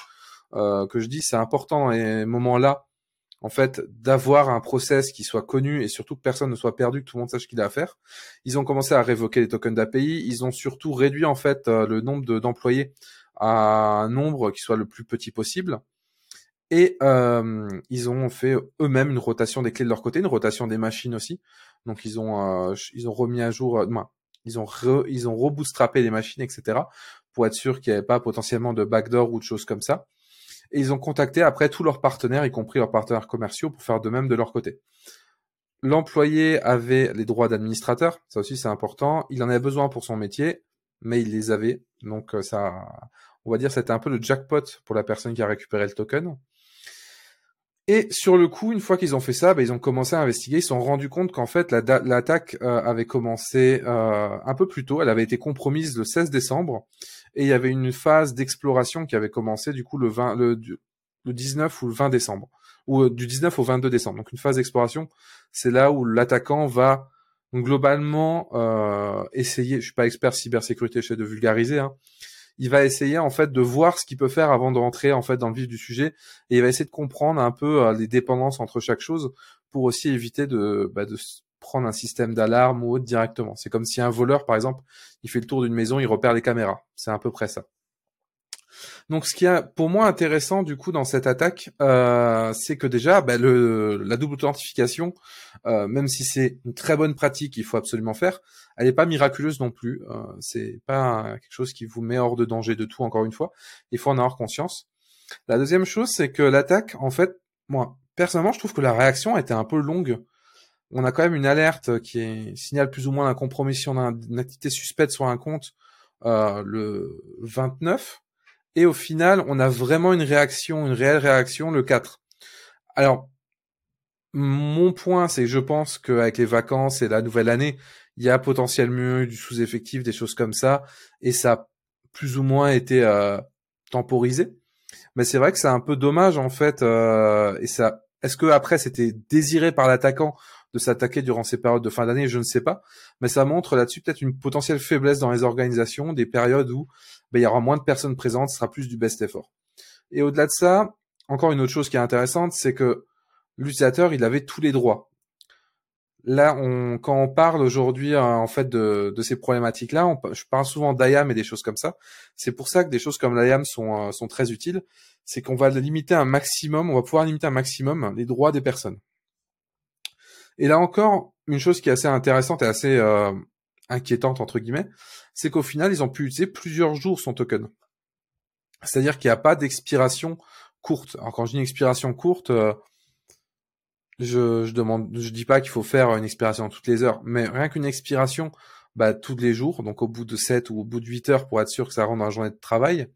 que je dis, c'est important dans les moments-là en fait, d'avoir un process qui soit connu et surtout que personne ne soit perdu, que tout le monde sache qu'il a à faire. Ils ont commencé à révoquer les tokens d'API. Ils ont surtout réduit en fait euh, le nombre d'employés à un nombre qui soit le plus petit possible. Et euh, ils ont fait eux-mêmes une rotation des clés de leur côté, une rotation des machines aussi. Donc ils ont euh, ils ont remis à jour, ils ont ils ont les machines, etc. pour être sûr qu'il n'y avait pas potentiellement de backdoor ou de choses comme ça. Et ils ont contacté après tous leurs partenaires, y compris leurs partenaires commerciaux, pour faire de même de leur côté. L'employé avait les droits d'administrateur, ça aussi c'est important. Il en avait besoin pour son métier, mais il les avait. Donc euh, ça, on va dire, c'était un peu le jackpot pour la personne qui a récupéré le token. Et sur le coup, une fois qu'ils ont fait ça, bah, ils ont commencé à investiguer. Ils se sont rendus compte qu'en fait, l'attaque euh, avait commencé euh, un peu plus tôt. Elle avait été compromise le 16 décembre. Et il y avait une phase d'exploration qui avait commencé du coup le, 20, le, le 19 ou le 20 décembre. Ou euh, du 19 au 22 décembre. Donc une phase d'exploration, c'est là où l'attaquant va globalement essayer, je suis pas expert cybersécurité, je de vulgariser, hein, il va essayer en fait de voir ce qu'il peut faire avant de rentrer en fait dans le vif du sujet et il va essayer de comprendre un peu euh, les dépendances entre chaque chose pour aussi éviter de, bah, de prendre un système d'alarme ou autre directement. C'est comme si un voleur par exemple, il fait le tour d'une maison, il repère les caméras. C'est à peu près ça. Donc, ce qui est pour moi intéressant du coup dans cette attaque, euh, c'est que déjà, bah, la double authentification, euh, même si c'est une très bonne pratique, il faut absolument faire, elle n'est pas miraculeuse non plus. Euh, c'est pas quelque chose qui vous met hors de danger de tout. Encore une fois, il faut en avoir conscience. La deuxième chose, c'est que l'attaque, en fait, moi personnellement, je trouve que la réaction était un peu longue. On a quand même une alerte qui signale plus ou moins la compromission d'une activité suspecte sur un compte euh, le 29 et au final, on a vraiment une réaction, une réelle réaction le 4. Alors, mon point, c'est que je pense qu'avec les vacances et la nouvelle année, il y a potentiellement eu du sous-effectif, des choses comme ça, et ça a plus ou moins été euh, temporisé. Mais c'est vrai que c'est un peu dommage en fait, euh, et ça. Est-ce que après c'était désiré par l'attaquant de s'attaquer durant ces périodes de fin d'année, je ne sais pas. Mais ça montre là-dessus peut-être une potentielle faiblesse dans les organisations, des périodes où ben, il y aura moins de personnes présentes, ce sera plus du best effort. Et au-delà de ça, encore une autre chose qui est intéressante, c'est que l'utilisateur, il avait tous les droits. Là, on, quand on parle aujourd'hui hein, en fait de, de ces problématiques-là, je parle souvent d'IAM et des choses comme ça. C'est pour ça que des choses comme l'IAM sont, euh, sont très utiles. C'est qu'on va limiter un maximum, on va pouvoir limiter un maximum les droits des personnes. Et là encore, une chose qui est assez intéressante et assez euh, inquiétante entre guillemets, c'est qu'au final, ils ont pu utiliser plusieurs jours son token. C'est-à-dire qu'il n'y a pas d'expiration courte. Alors quand je dis une expiration courte, euh, je, je demande, je dis pas qu'il faut faire une expiration toutes les heures, mais rien qu'une expiration, bah, tous les jours, donc au bout de 7 ou au bout de 8 heures pour être sûr que ça rentre dans la journée de travail,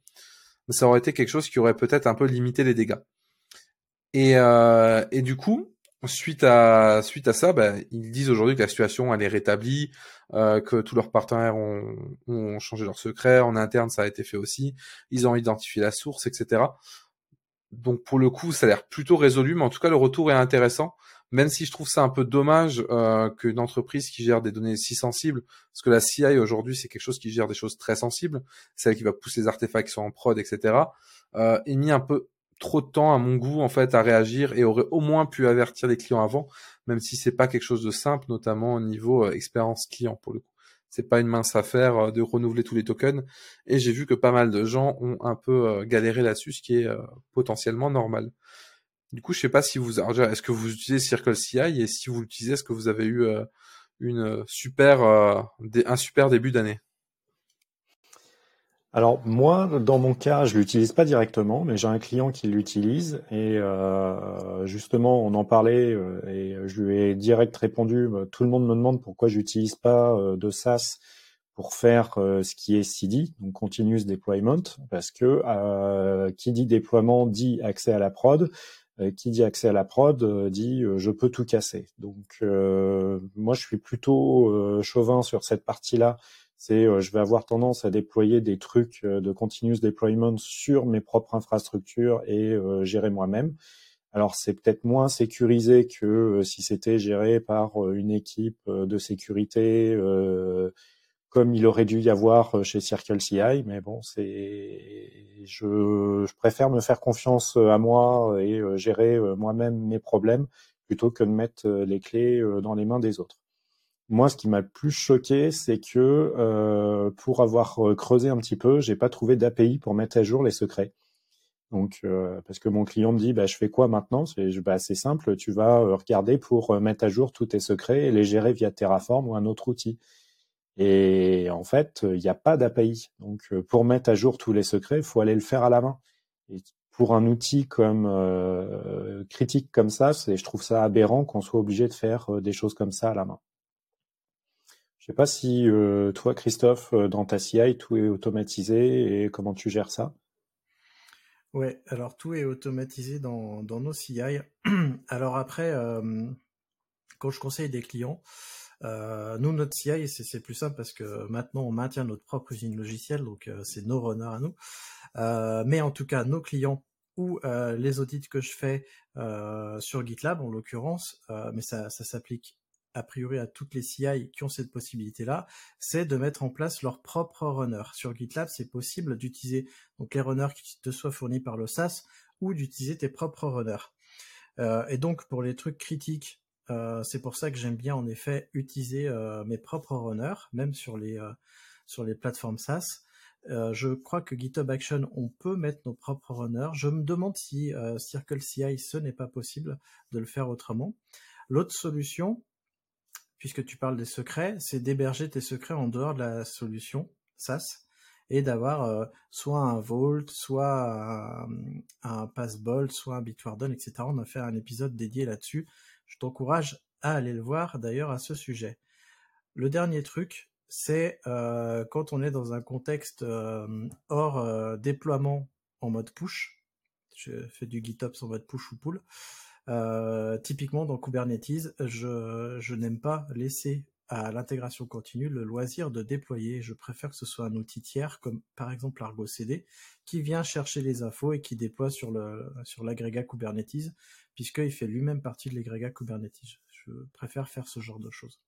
ça aurait été quelque chose qui aurait peut-être un peu limité les dégâts. Et, euh, et du coup, Suite à suite à ça, ben, ils disent aujourd'hui que la situation elle est rétablie, euh, que tous leurs partenaires ont, ont changé leur secret, en interne ça a été fait aussi, ils ont identifié la source, etc. Donc pour le coup, ça a l'air plutôt résolu, mais en tout cas le retour est intéressant, même si je trouve ça un peu dommage euh, qu'une entreprise qui gère des données si sensibles, parce que la CI aujourd'hui c'est quelque chose qui gère des choses très sensibles, celle qui va pousser les artefacts qui sont en prod, etc. Euh, est mis un peu trop de temps à mon goût en fait à réagir et aurait au moins pu avertir les clients avant, même si c'est pas quelque chose de simple, notamment au niveau euh, expérience client pour le coup. C'est pas une mince affaire euh, de renouveler tous les tokens et j'ai vu que pas mal de gens ont un peu euh, galéré là-dessus, ce qui est potentiellement normal. Du coup, je sais pas si vous, est-ce que vous utilisez Circle CI et si vous l'utilisez, est-ce que vous avez eu une super, un super début d'année? Alors moi, dans mon cas, je l'utilise pas directement, mais j'ai un client qui l'utilise et euh, justement, on en parlait euh, et je lui ai direct répondu. Bah, tout le monde me demande pourquoi j'utilise pas euh, de SaaS pour faire ce qui est CD, donc continuous deployment, parce que qui dit déploiement dit accès à la prod. qui dit accès à la prod dit je peux tout casser. Donc moi, je suis plutôt chauvin sur cette partie-là c'est euh, je vais avoir tendance à déployer des trucs euh, de continuous deployment sur mes propres infrastructures et euh, gérer moi-même. Alors c'est peut-être moins sécurisé que si c'était géré par une équipe de sécurité comme il aurait dû y avoir chez Circle CI, mais bon, c'est je, je, préfère me faire confiance à moi et gérer moi-même mes problèmes plutôt que de mettre les clés dans les mains des autres. Moi, ce qui m'a le plus choqué, c'est que euh, pour avoir euh, creusé un petit peu, j'ai pas trouvé d'API pour mettre à jour les secrets. Donc, euh, parce que mon client me dit, bah, je fais quoi maintenant? C'est bah, simple, tu vas regarder pour mettre à jour tous tes secrets et les gérer via Terraform ou un autre outil. Et en fait, il n'y a pas d'API. Donc, pour mettre à jour tous les secrets, il faut aller le faire à la main. Et pour un outil comme critique comme ça, je trouve ça aberrant qu'on soit obligé de faire des choses comme ça à la main. Je sais pas si euh, toi, Christophe, euh, dans ta CI, tout est automatisé et comment tu gères ça? Ouais, alors tout est automatisé dans, nos CI. [clears throat] alors après, euh, quand je conseille des clients, nous, notre CI, c'est plus simple parce que maintenant, on maintient notre propre usine logicielle, donc c'est nos runners à nous. mais en tout cas, nos clients ou les audits que je fais sur GitLab, en l'occurrence, mais ça s'applique a priori à toutes les CI qui ont cette possibilité-là, c'est de mettre en place leur propre runner. Sur GitLab, c'est possible d'utiliser donc les runners qui te soient fournis par le SaaS ou d'utiliser tes propres runners. Euh, et donc pour les trucs critiques, euh, c'est pour ça que j'aime bien en effet utiliser euh, mes propres runners, même sur les sur les plateformes SaaS. je crois que GitHub Action, on peut mettre nos propres runners. Je me demande si CircleCI, ce n'est pas possible de le faire autrement. L'autre solution, puisque tu parles des secrets, c'est d'héberger tes secrets en dehors de la solution SaaS et d'avoir euh, soit un Vault, soit un, Passbolt, soit un Bitwarden, etc. On a fait un épisode dédié là-dessus. Je t'encourage à aller le voir d'ailleurs à ce sujet. Le dernier truc, c'est euh, quand on est dans un contexte euh, hors déploiement en mode push. Je fais du GitOps en mode push ou pull. Euh, typiquement dans Kubernetes, je, n'aime pas laisser à l'intégration continue le loisir de déployer. Je préfère que ce soit un outil tiers, comme par exemple Argo CD, qui vient chercher les infos et qui déploie sur le sur l'agrégat Kubernetes, puisqu'il fait lui-même partie de l'agrégat Kubernetes. Je préfère faire ce genre de choses.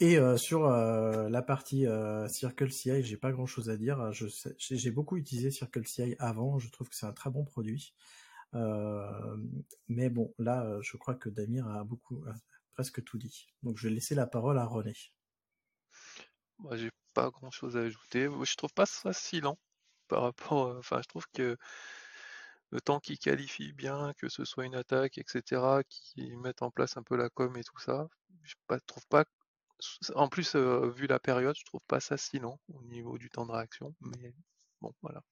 Et euh, sur euh, la partie euh, CircleCI, j'ai pas grand chose à dire. j'ai beaucoup utilisé CircleCI avant. Je trouve que c'est un très bon produit. mais bon, là, je crois que Damir a beaucoup, presque tout dit. Donc, je vais laisser la parole à René. Moi, j'ai pas grand chose à ajouter. Je trouve pas ça si lent par rapport. Enfin, je trouve que le temps qui qualifie bien, que ce soit une attaque, etc., qui mettent en place un peu la com et tout ça, je ne trouve pas en plus, vu la période, je trouve pas ça si long au niveau du temps de réaction, mais bon, voilà.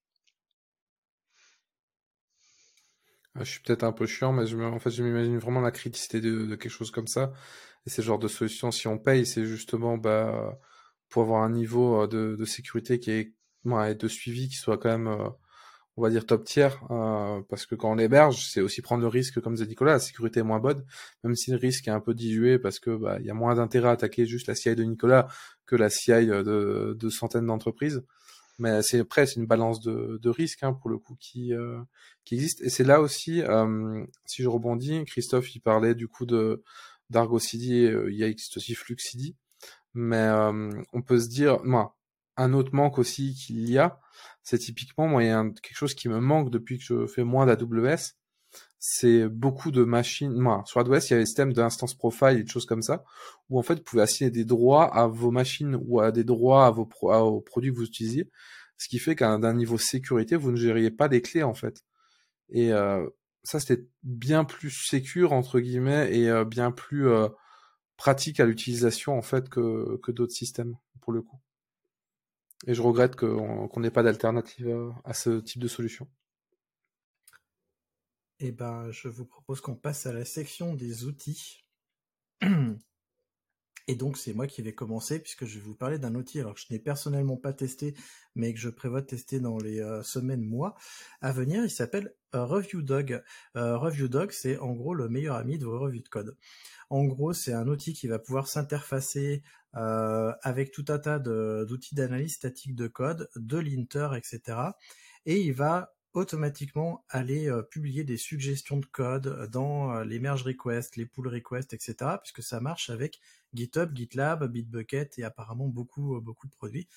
Je suis peut-être un peu chiant, mais je en fait, je m'imagine vraiment la criticité de, quelque chose comme ça. Et c'est le genre de solution, si on paye, c'est justement bah, pour avoir un niveau de, sécurité qui est, de suivi qui soit quand même on va dire top tiers, euh, parce que quand on l'héberge, c'est aussi prendre le risque, comme disait Nicolas, la sécurité est moins bonne, même si le risque est un peu dilué, parce que bah, y a moins d'intérêt à attaquer juste la CI de Nicolas que la CI de, de centaines d'entreprises. Mais c'est après, c'est une balance de, risque hein, pour le coup qui euh, qui existe. Et c'est là aussi, euh, si je rebondis, Christophe il parlait du coup de d'Argo CD, il y a aussi Flux CD, mais on peut se dire, un autre manque aussi qu'il y a, c'est typiquement, moi, il y a quelque chose qui me manque depuis que je fais moins d'AWS, c'est beaucoup de machines. Moi, sur AWS, il y avait le système d'instance profile et de choses comme ça, où en fait, vous pouvez assigner des droits à vos machines ou à des droits à vos aux produits que vous utilisez, ce qui fait qu'à d'un niveau sécurité, vous ne gériez pas des clés en fait. Et euh, ça, c'était bien plus sécure entre guillemets et euh, bien plus euh, pratique à l'utilisation en fait que, que d'autres systèmes pour le coup. Et je regrette qu'on n'ait pas d'alternative à, ce type de solution. Eh ben, je vous propose qu'on passe à la section des outils. Et donc, c'est moi qui vais commencer puisque je vais vous parler d'un outil alors que je n'ai personnellement pas testé, mais que je prévois de tester dans les euh, semaines, mois à venir. Il s'appelle euh, ReviewDog. Euh, ReviewDog, c'est en gros le meilleur ami de vos revues de code. En gros, c'est un outil qui va pouvoir s'interfacer euh, avec tout un tas d'outils d'analyse statique de code, de linter, etc. Et il va automatiquement aller publier des suggestions de code dans les merge requests, les pull requests, etc. puisque ça marche avec GitHub, GitLab, Bitbucket et apparemment beaucoup beaucoup de produits.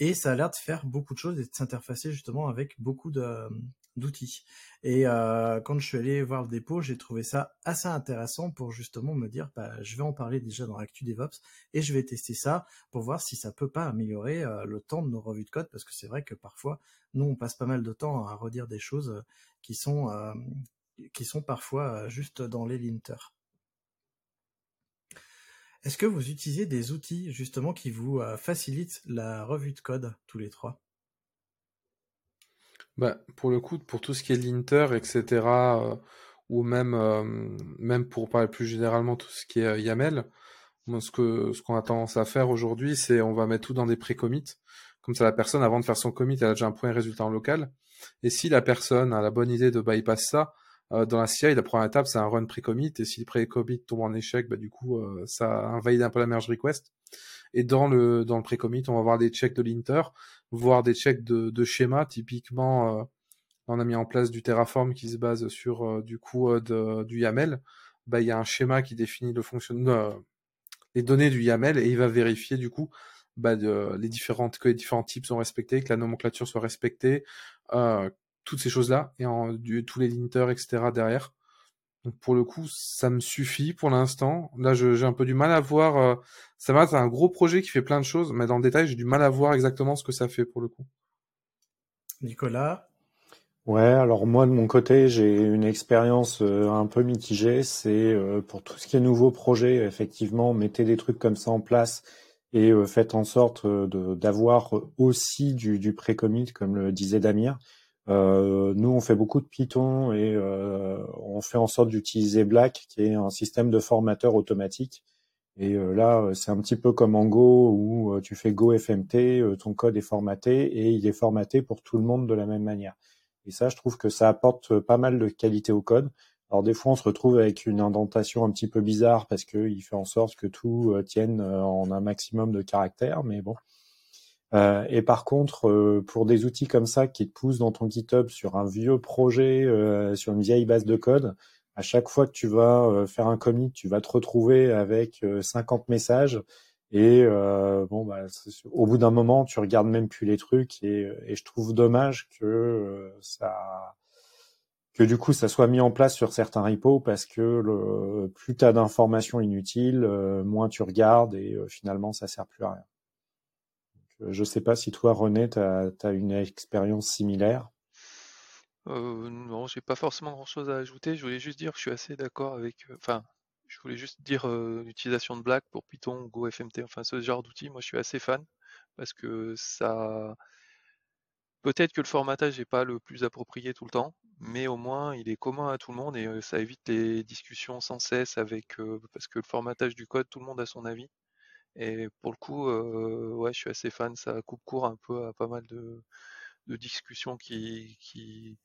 Et ça a l'air de faire beaucoup de choses et de s'interfacer justement avec beaucoup de, d'outils. Et euh, quand je suis allé voir le dépôt, j'ai trouvé ça assez intéressant pour justement me dire, bah, je vais en parler déjà dans Actu DevOps et je vais tester ça pour voir si ça peut pas améliorer euh, le temps de nos revues de code, parce que c'est vrai que parfois, nous, on passe pas mal de temps à redire des choses qui sont qui sont parfois juste dans les linters. Est-ce que vous utilisez des outils justement qui vous facilitent la revue de code tous les trois? Bah, pour le coup, pour tout ce qui est linter, etc., euh, ou même, euh, même pour parler plus généralement tout ce qui est euh, YAML, moi, ce que ce qu'on a tendance à faire aujourd'hui, c'est on va mettre tout dans des pré-commits. Comme ça, la personne, avant de faire son commit, elle a déjà un point résultat en local. Et si la personne a la bonne idée de bypass ça, dans la CI, la première étape, c'est un run pré-commit. Et si le pré-commit tombe en échec, bah, du coup, ça invalide un peu la merge request. Et dans le, dans le pré-commit, on va avoir des checks de linter voir des checks de, schéma. Typiquement, euh, on a mis en place du Terraform qui se base sur euh, du coup euh, du YAML. Bah, il y a un schéma qui définit le fonctionnement, les données du YAML et il va vérifier du coup bah, les différentes, que les différents types sont respectés, que la nomenclature soit respectée, toutes ces choses-là, et en, du, tous les linters, etc. derrière. Donc pour le coup, ça me suffit pour l'instant. Là, j'ai un peu du mal à voir. Euh, ça va, c'est un gros projet qui fait plein de choses, mais dans le détail, j'ai du mal à voir exactement ce que ça fait pour le coup. Nicolas? Ouais, alors moi de mon côté, j'ai une expérience euh, un peu mitigée. C'est euh, pour tout ce qui est nouveau projet, effectivement, mettez des trucs comme ça en place et faites en sorte d'avoir aussi du, du pré-commit, comme le disait Damir. Euh, nous, on fait beaucoup de Python et euh, on fait en sorte d'utiliser Black, qui est un système de formateur automatique. Et euh, là, c'est un petit peu comme en Go où tu fais Go FMT, ton code est formaté et il est formaté pour tout le monde de la même manière. Et ça, je trouve que ça apporte pas mal de qualité au code. Alors des fois, on se retrouve avec une indentation un petit peu bizarre parce qu'il fait en sorte que tout tienne en un maximum de caractères, mais bon, euh, et par contre, euh, pour des outils comme ça qui te poussent dans ton GitHub sur un vieux projet, euh, sur une vieille base de code, à chaque fois que tu vas faire un commit, tu vas te retrouver avec 50 messages. Et bon, bah, au bout d'un moment, tu regardes même plus les trucs. Et, et je trouve dommage que ça, que du coup, ça soit mis en place sur certains repos parce que le, plus tu as d'informations inutiles, moins tu regardes et finalement, ça sert plus à rien. Je ne sais pas si toi, René, tu as, une expérience similaire. Euh, non, j'ai pas forcément grand-chose à ajouter. Je voulais juste dire que je suis assez d'accord avec. Euh, enfin, je voulais juste dire euh, l'utilisation de Black pour Python, Go, FMT, enfin ce genre d'outils. Moi, je suis assez fan parce que ça. Peut-être que le formatage n'est pas le plus approprié tout le temps, mais au moins il est commun à tout le monde et ça évite les discussions sans cesse avec parce que le formatage du code, tout le monde a son avis. Et pour le coup, euh, ouais, je suis assez fan. Ça coupe court un peu à pas mal de, discussions qui, qui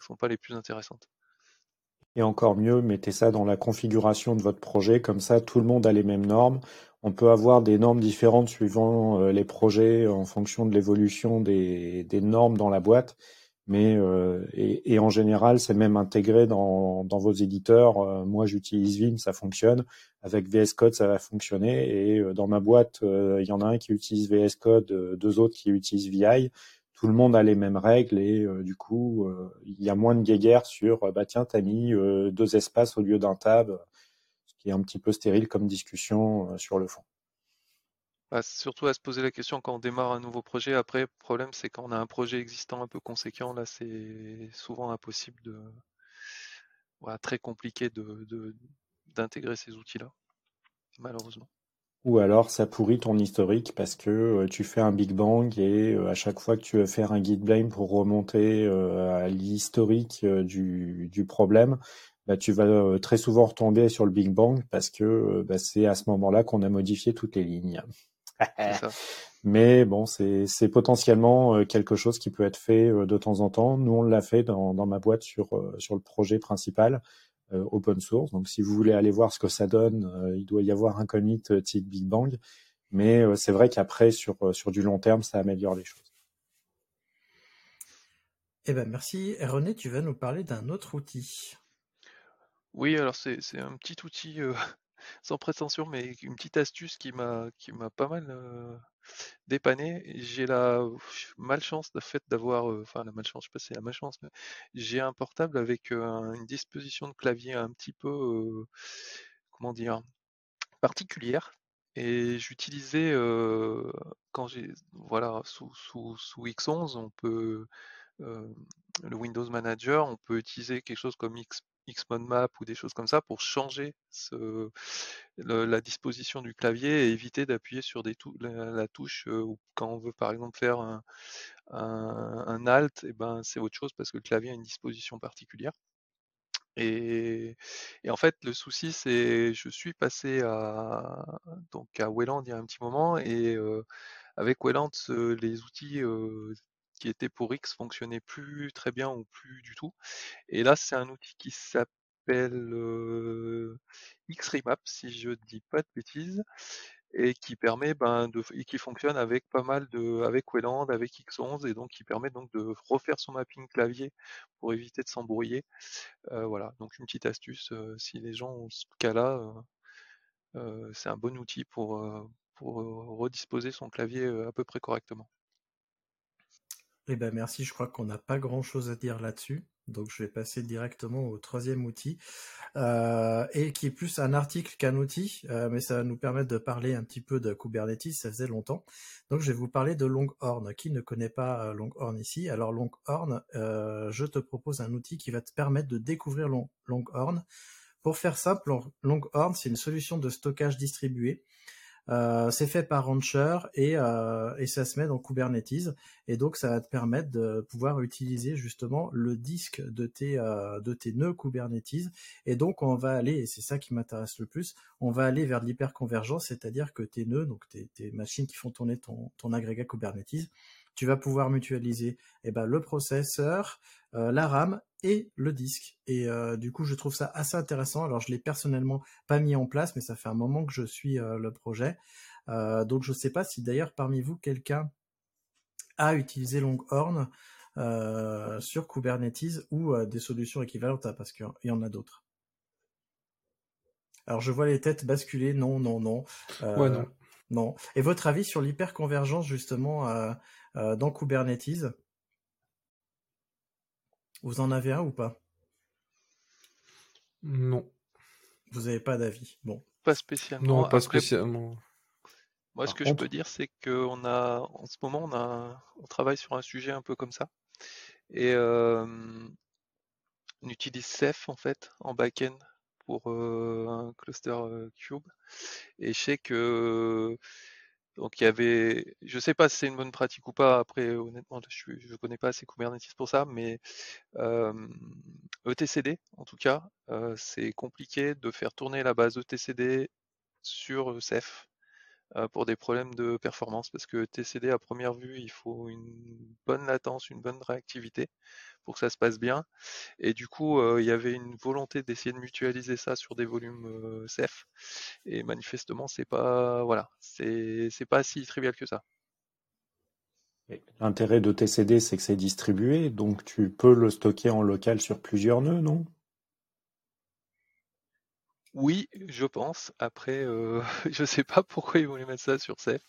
sont pas les plus intéressantes. Et encore mieux, mettez ça dans la configuration de votre projet, comme ça tout le monde a les mêmes normes. On peut avoir des normes différentes suivant euh, les projets en fonction de l'évolution des, des normes dans la boîte mais euh, et, et, en général, c'est même intégré dans, dans vos éditeurs. Euh, moi, j'utilise Vim, ça fonctionne. Avec VS Code, ça va fonctionner. Et euh, dans ma boîte, il y en a un qui utilise VS Code, deux autres qui utilisent VI. Tout le monde a les mêmes règles et du coup, il y a moins de guéguerre sur bah tiens, t'as mis deux espaces au lieu d'un tab, ce qui est un petit peu stérile comme discussion sur le fond. Surtout à se poser la question quand on démarre un nouveau projet. Après, le problème, c'est quand on a un projet existant un peu conséquent, là, c'est souvent impossible de. Très compliqué d'intégrer ces outils-là, malheureusement. Ou alors ça pourrit ton historique parce que euh, tu fais un Big Bang et euh, à chaque fois que tu veux faire un git blame pour remonter euh, à l'historique du, du problème, bah, tu vas très souvent retomber sur le Big Bang parce que bah, c'est à ce moment-là qu'on a modifié toutes les lignes. Mais bon, c'est potentiellement euh, quelque chose qui peut être fait euh, de temps en temps. Nous, on l'a fait dans, dans, ma boîte sur, euh, sur le projet principal, open source. Donc, si vous voulez aller voir ce que ça donne, il doit y avoir un commit type Big Bang. Mais c'est vrai qu'après, sur, sur du long terme, ça améliore les choses. Eh ben merci. René, tu vas nous parler d'un autre outil. Oui, alors c'est un petit outil sans prétention, mais une petite astuce qui m'a qui m'a pas mal dépanner. J'ai la malchance de fait d'avoir, enfin la malchance, je sais pas si c'est la malchance, mais j'ai un portable avec une disposition de clavier un petit peu, comment dire, particulière. Et j'utilisais quand j'ai voilà sous, sous, sous X11 on peut le Windows Manager on peut utiliser quelque chose comme X, Xmode ou des choses comme ça pour changer ce, la disposition du clavier et éviter d'appuyer sur des la, touche quand on veut par exemple faire un, un, Alt et ben c'est autre chose parce que le clavier a une disposition particulière. Et, en fait, le souci, c'est je suis passé à donc à Wayland il y a un petit moment et avec Wayland, les outils qui étaient pour X fonctionnaient plus très bien ou plus du tout. Et là, c'est un outil qui s'appelle Xremap, si je dis pas de bêtises, et qui permet ben, de et qui fonctionne avec pas mal de avec Wayland, avec X11 et donc qui permet donc de refaire son mapping clavier pour éviter de s'embrouiller. Euh, voilà, donc une petite astuce euh, si les gens ont ce cas-là, euh, c'est un bon outil pour pour redisposer son clavier à peu près correctement. Eh ben merci, je crois qu'on n'a pas grand-chose à dire là-dessus. Donc je vais passer directement au troisième outil, euh, et qui est plus un article qu'un outil, euh, mais ça va nous permettre de parler un petit peu de Kubernetes, ça faisait longtemps. Donc je vais vous parler de Longhorn. Qui ne connaît pas euh, Longhorn ici? Alors Longhorn, je te propose un outil qui va te permettre de découvrir Longhorn. Pour faire simple, Longhorn, c'est une solution de stockage distribué c'est fait par Rancher et, euh, et ça se met dans Kubernetes. Et donc ça va te permettre de pouvoir utiliser justement le disque de tes euh, de tes nœuds Kubernetes. Et donc on va aller et c'est ça qui m'intéresse le plus on va aller vers l'hyperconvergence c'est-à-dire que tes nœuds donc tes, tes machines qui font tourner ton, ton agrégat Kubernetes tu vas pouvoir mutualiser eh ben, le processeur, euh, la RAM et le disque. Et euh, du coup, je trouve ça assez intéressant. Alors, je l'ai personnellement pas mis en place, mais ça fait un moment que je suis euh, le projet. donc, je ne sais pas si d'ailleurs parmi vous quelqu'un a utilisé Longhorn sur Kubernetes ou des solutions équivalentes, parce qu'il y en a d'autres. Alors, je vois les têtes basculer. Non, non, non. non. Non. Et votre avis sur l'hyperconvergence justement euh, dans Kubernetes? Vous en avez un ou pas? Non. Vous n'avez pas d'avis? Bon. Pas spécialement. Non, pas spécialement. Moi, ce que je peux dire, c'est qu'on a, en ce moment, on, a, on travaille sur un sujet un peu comme ça. Et euh, on utilise Ceph, en fait, en back-end pour euh, un cluster Cube. Et je sais que donc il y avait, je sais pas si c'est une bonne pratique ou pas. Après, honnêtement, je ne connais pas assez Kubernetes pour ça, mais ETCD, e en tout cas, c'est compliqué de faire tourner la base ETCD sur Ceph pour des problèmes de performance, parce que ETCD à première vue, il faut une bonne latence, une bonne réactivité pour que ça se passe bien. Et du coup, euh, il y avait une volonté d'essayer de mutualiser ça sur des volumes euh, CEF. Et manifestement, c'est pas voilà, c'est pas si trivial que ça. L'intérêt de TCD, c'est que c'est distribué, donc tu peux le stocker en local sur plusieurs nœuds, non? Oui, je pense. Après, euh, [laughs] je sais pas pourquoi ils voulaient mettre ça sur CEF.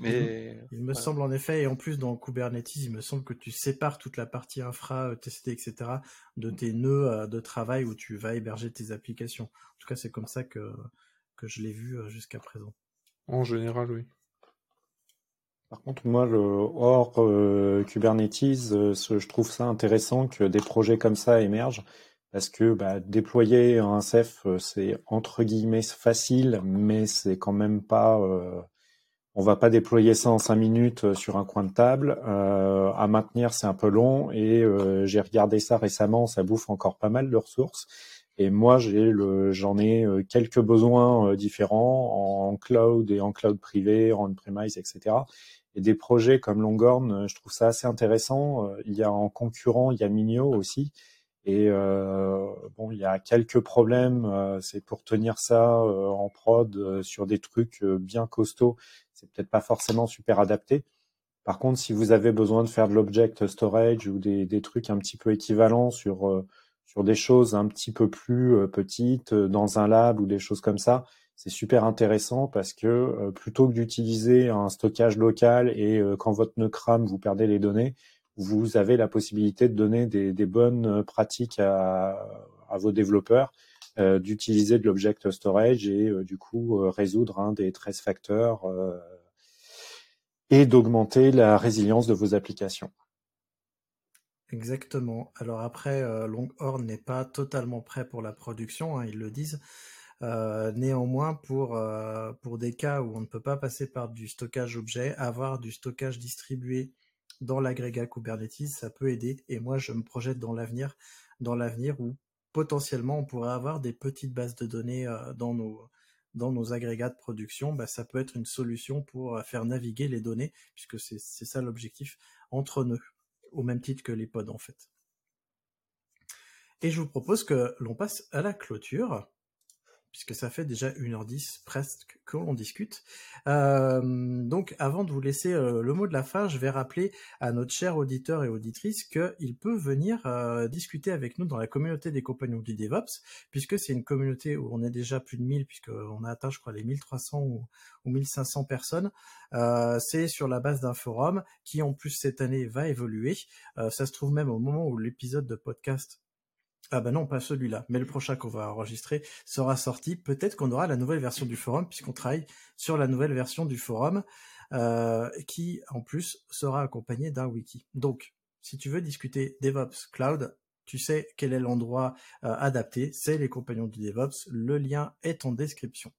Mais il me semble en effet, et en plus dans Kubernetes, il me semble que tu sépares toute la partie infra, euh, TCD, etc. de tes nœuds euh, de travail où tu vas héberger tes applications. En tout cas, c'est comme ça que, que je l'ai vu euh, jusqu'à présent. En général, oui. Par contre, moi, le hors Kubernetes, je trouve ça intéressant que des projets comme ça émergent parce que bah, déployer un Ceph, c'est entre guillemets facile, mais c'est quand même pas on va pas déployer ça en cinq minutes euh, sur un coin de table. Euh, à maintenir, c'est un peu long et euh, j'ai regardé ça récemment, ça bouffe encore pas mal de ressources. Et moi, j'en ai quelques besoins différents en cloud et en cloud privé, en on-premise, etc. Et des projets comme Longhorn, je trouve ça assez intéressant. Il y a en concurrent, il y a Minio aussi. Et bon, il y a quelques problèmes. c'est pour tenir ça en prod sur des trucs bien costauds c'est peut-être pas forcément super adapté. Par contre, si vous avez besoin de faire de l'object storage ou des, des, trucs un petit peu équivalents sur, euh, sur des choses un petit peu plus euh, petites euh, dans un lab ou des choses comme ça, c'est super intéressant parce que plutôt que d'utiliser un stockage local et quand votre nœud crame, vous perdez les données, vous avez la possibilité de donner des, bonnes pratiques à, vos développeurs euh, d'utiliser de l'object storage et euh, du coup euh, résoudre un des 13 facteurs et d'augmenter la résilience de vos applications. Exactement. Alors après, Longhorn n'est pas totalement prêt pour la production, hein, ils le disent. néanmoins, pour, pour des cas où on ne peut pas passer par du stockage objet, avoir du stockage distribué dans l'agrégat Kubernetes, ça peut aider. Et moi, je me projette dans l'avenir, dans l'avenir où potentiellement on pourrait avoir des petites bases de données euh, dans nos dans nos agrégats de production, bah, ça peut être une solution pour euh, faire naviguer les données, puisque c'est ça l'objectif, entre nœuds, au même titre que les pods en fait. Et je vous propose que l'on passe à la clôture puisque ça fait déjà 1h10 presque que l'on discute. Euh, donc avant de vous laisser euh, le mot de la fin, je vais rappeler à notre cher auditeur et auditrice qu'il peut venir euh, discuter avec nous dans la communauté des compagnons du DevOps, puisque c'est une communauté où on est déjà plus de 1000, puisqu'on a atteint je crois les 1300 ou, ou 1500 personnes. c'est sur la base d'un forum qui en plus cette année va évoluer. ça se trouve même au moment où l'épisode de podcast ah bah non, pas celui-là, mais le prochain qu'on va enregistrer sera sorti. Peut-être qu'on aura la nouvelle version du forum, puisqu'on travaille sur la nouvelle version du forum, euh, qui en plus sera accompagnée d'un wiki. Donc, si tu veux discuter DevOps Cloud, tu sais quel est l'endroit euh, adapté, c'est les compagnons du DevOps, le lien est en description.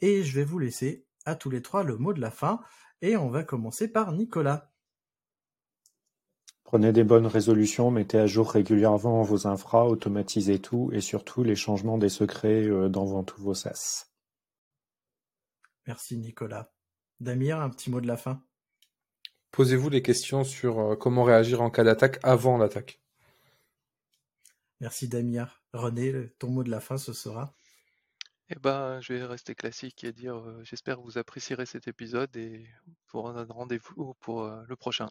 Et je vais vous laisser à tous les trois le mot de la fin, et on va commencer par Nicolas. Prenez des bonnes résolutions, mettez à jour régulièrement vos infras, automatisez tout et surtout les changements des secrets euh, dans tous vos SaaS. Merci Nicolas. Damir, un petit mot de la fin? Posez-vous des questions sur euh, comment réagir en cas d'attaque avant l'attaque. Merci Damir. René, ton mot de la fin, ce sera? Eh ben, je vais rester classique et dire euh, j'espère que vous apprécierez cet épisode et pour un rendez-vous pour le prochain.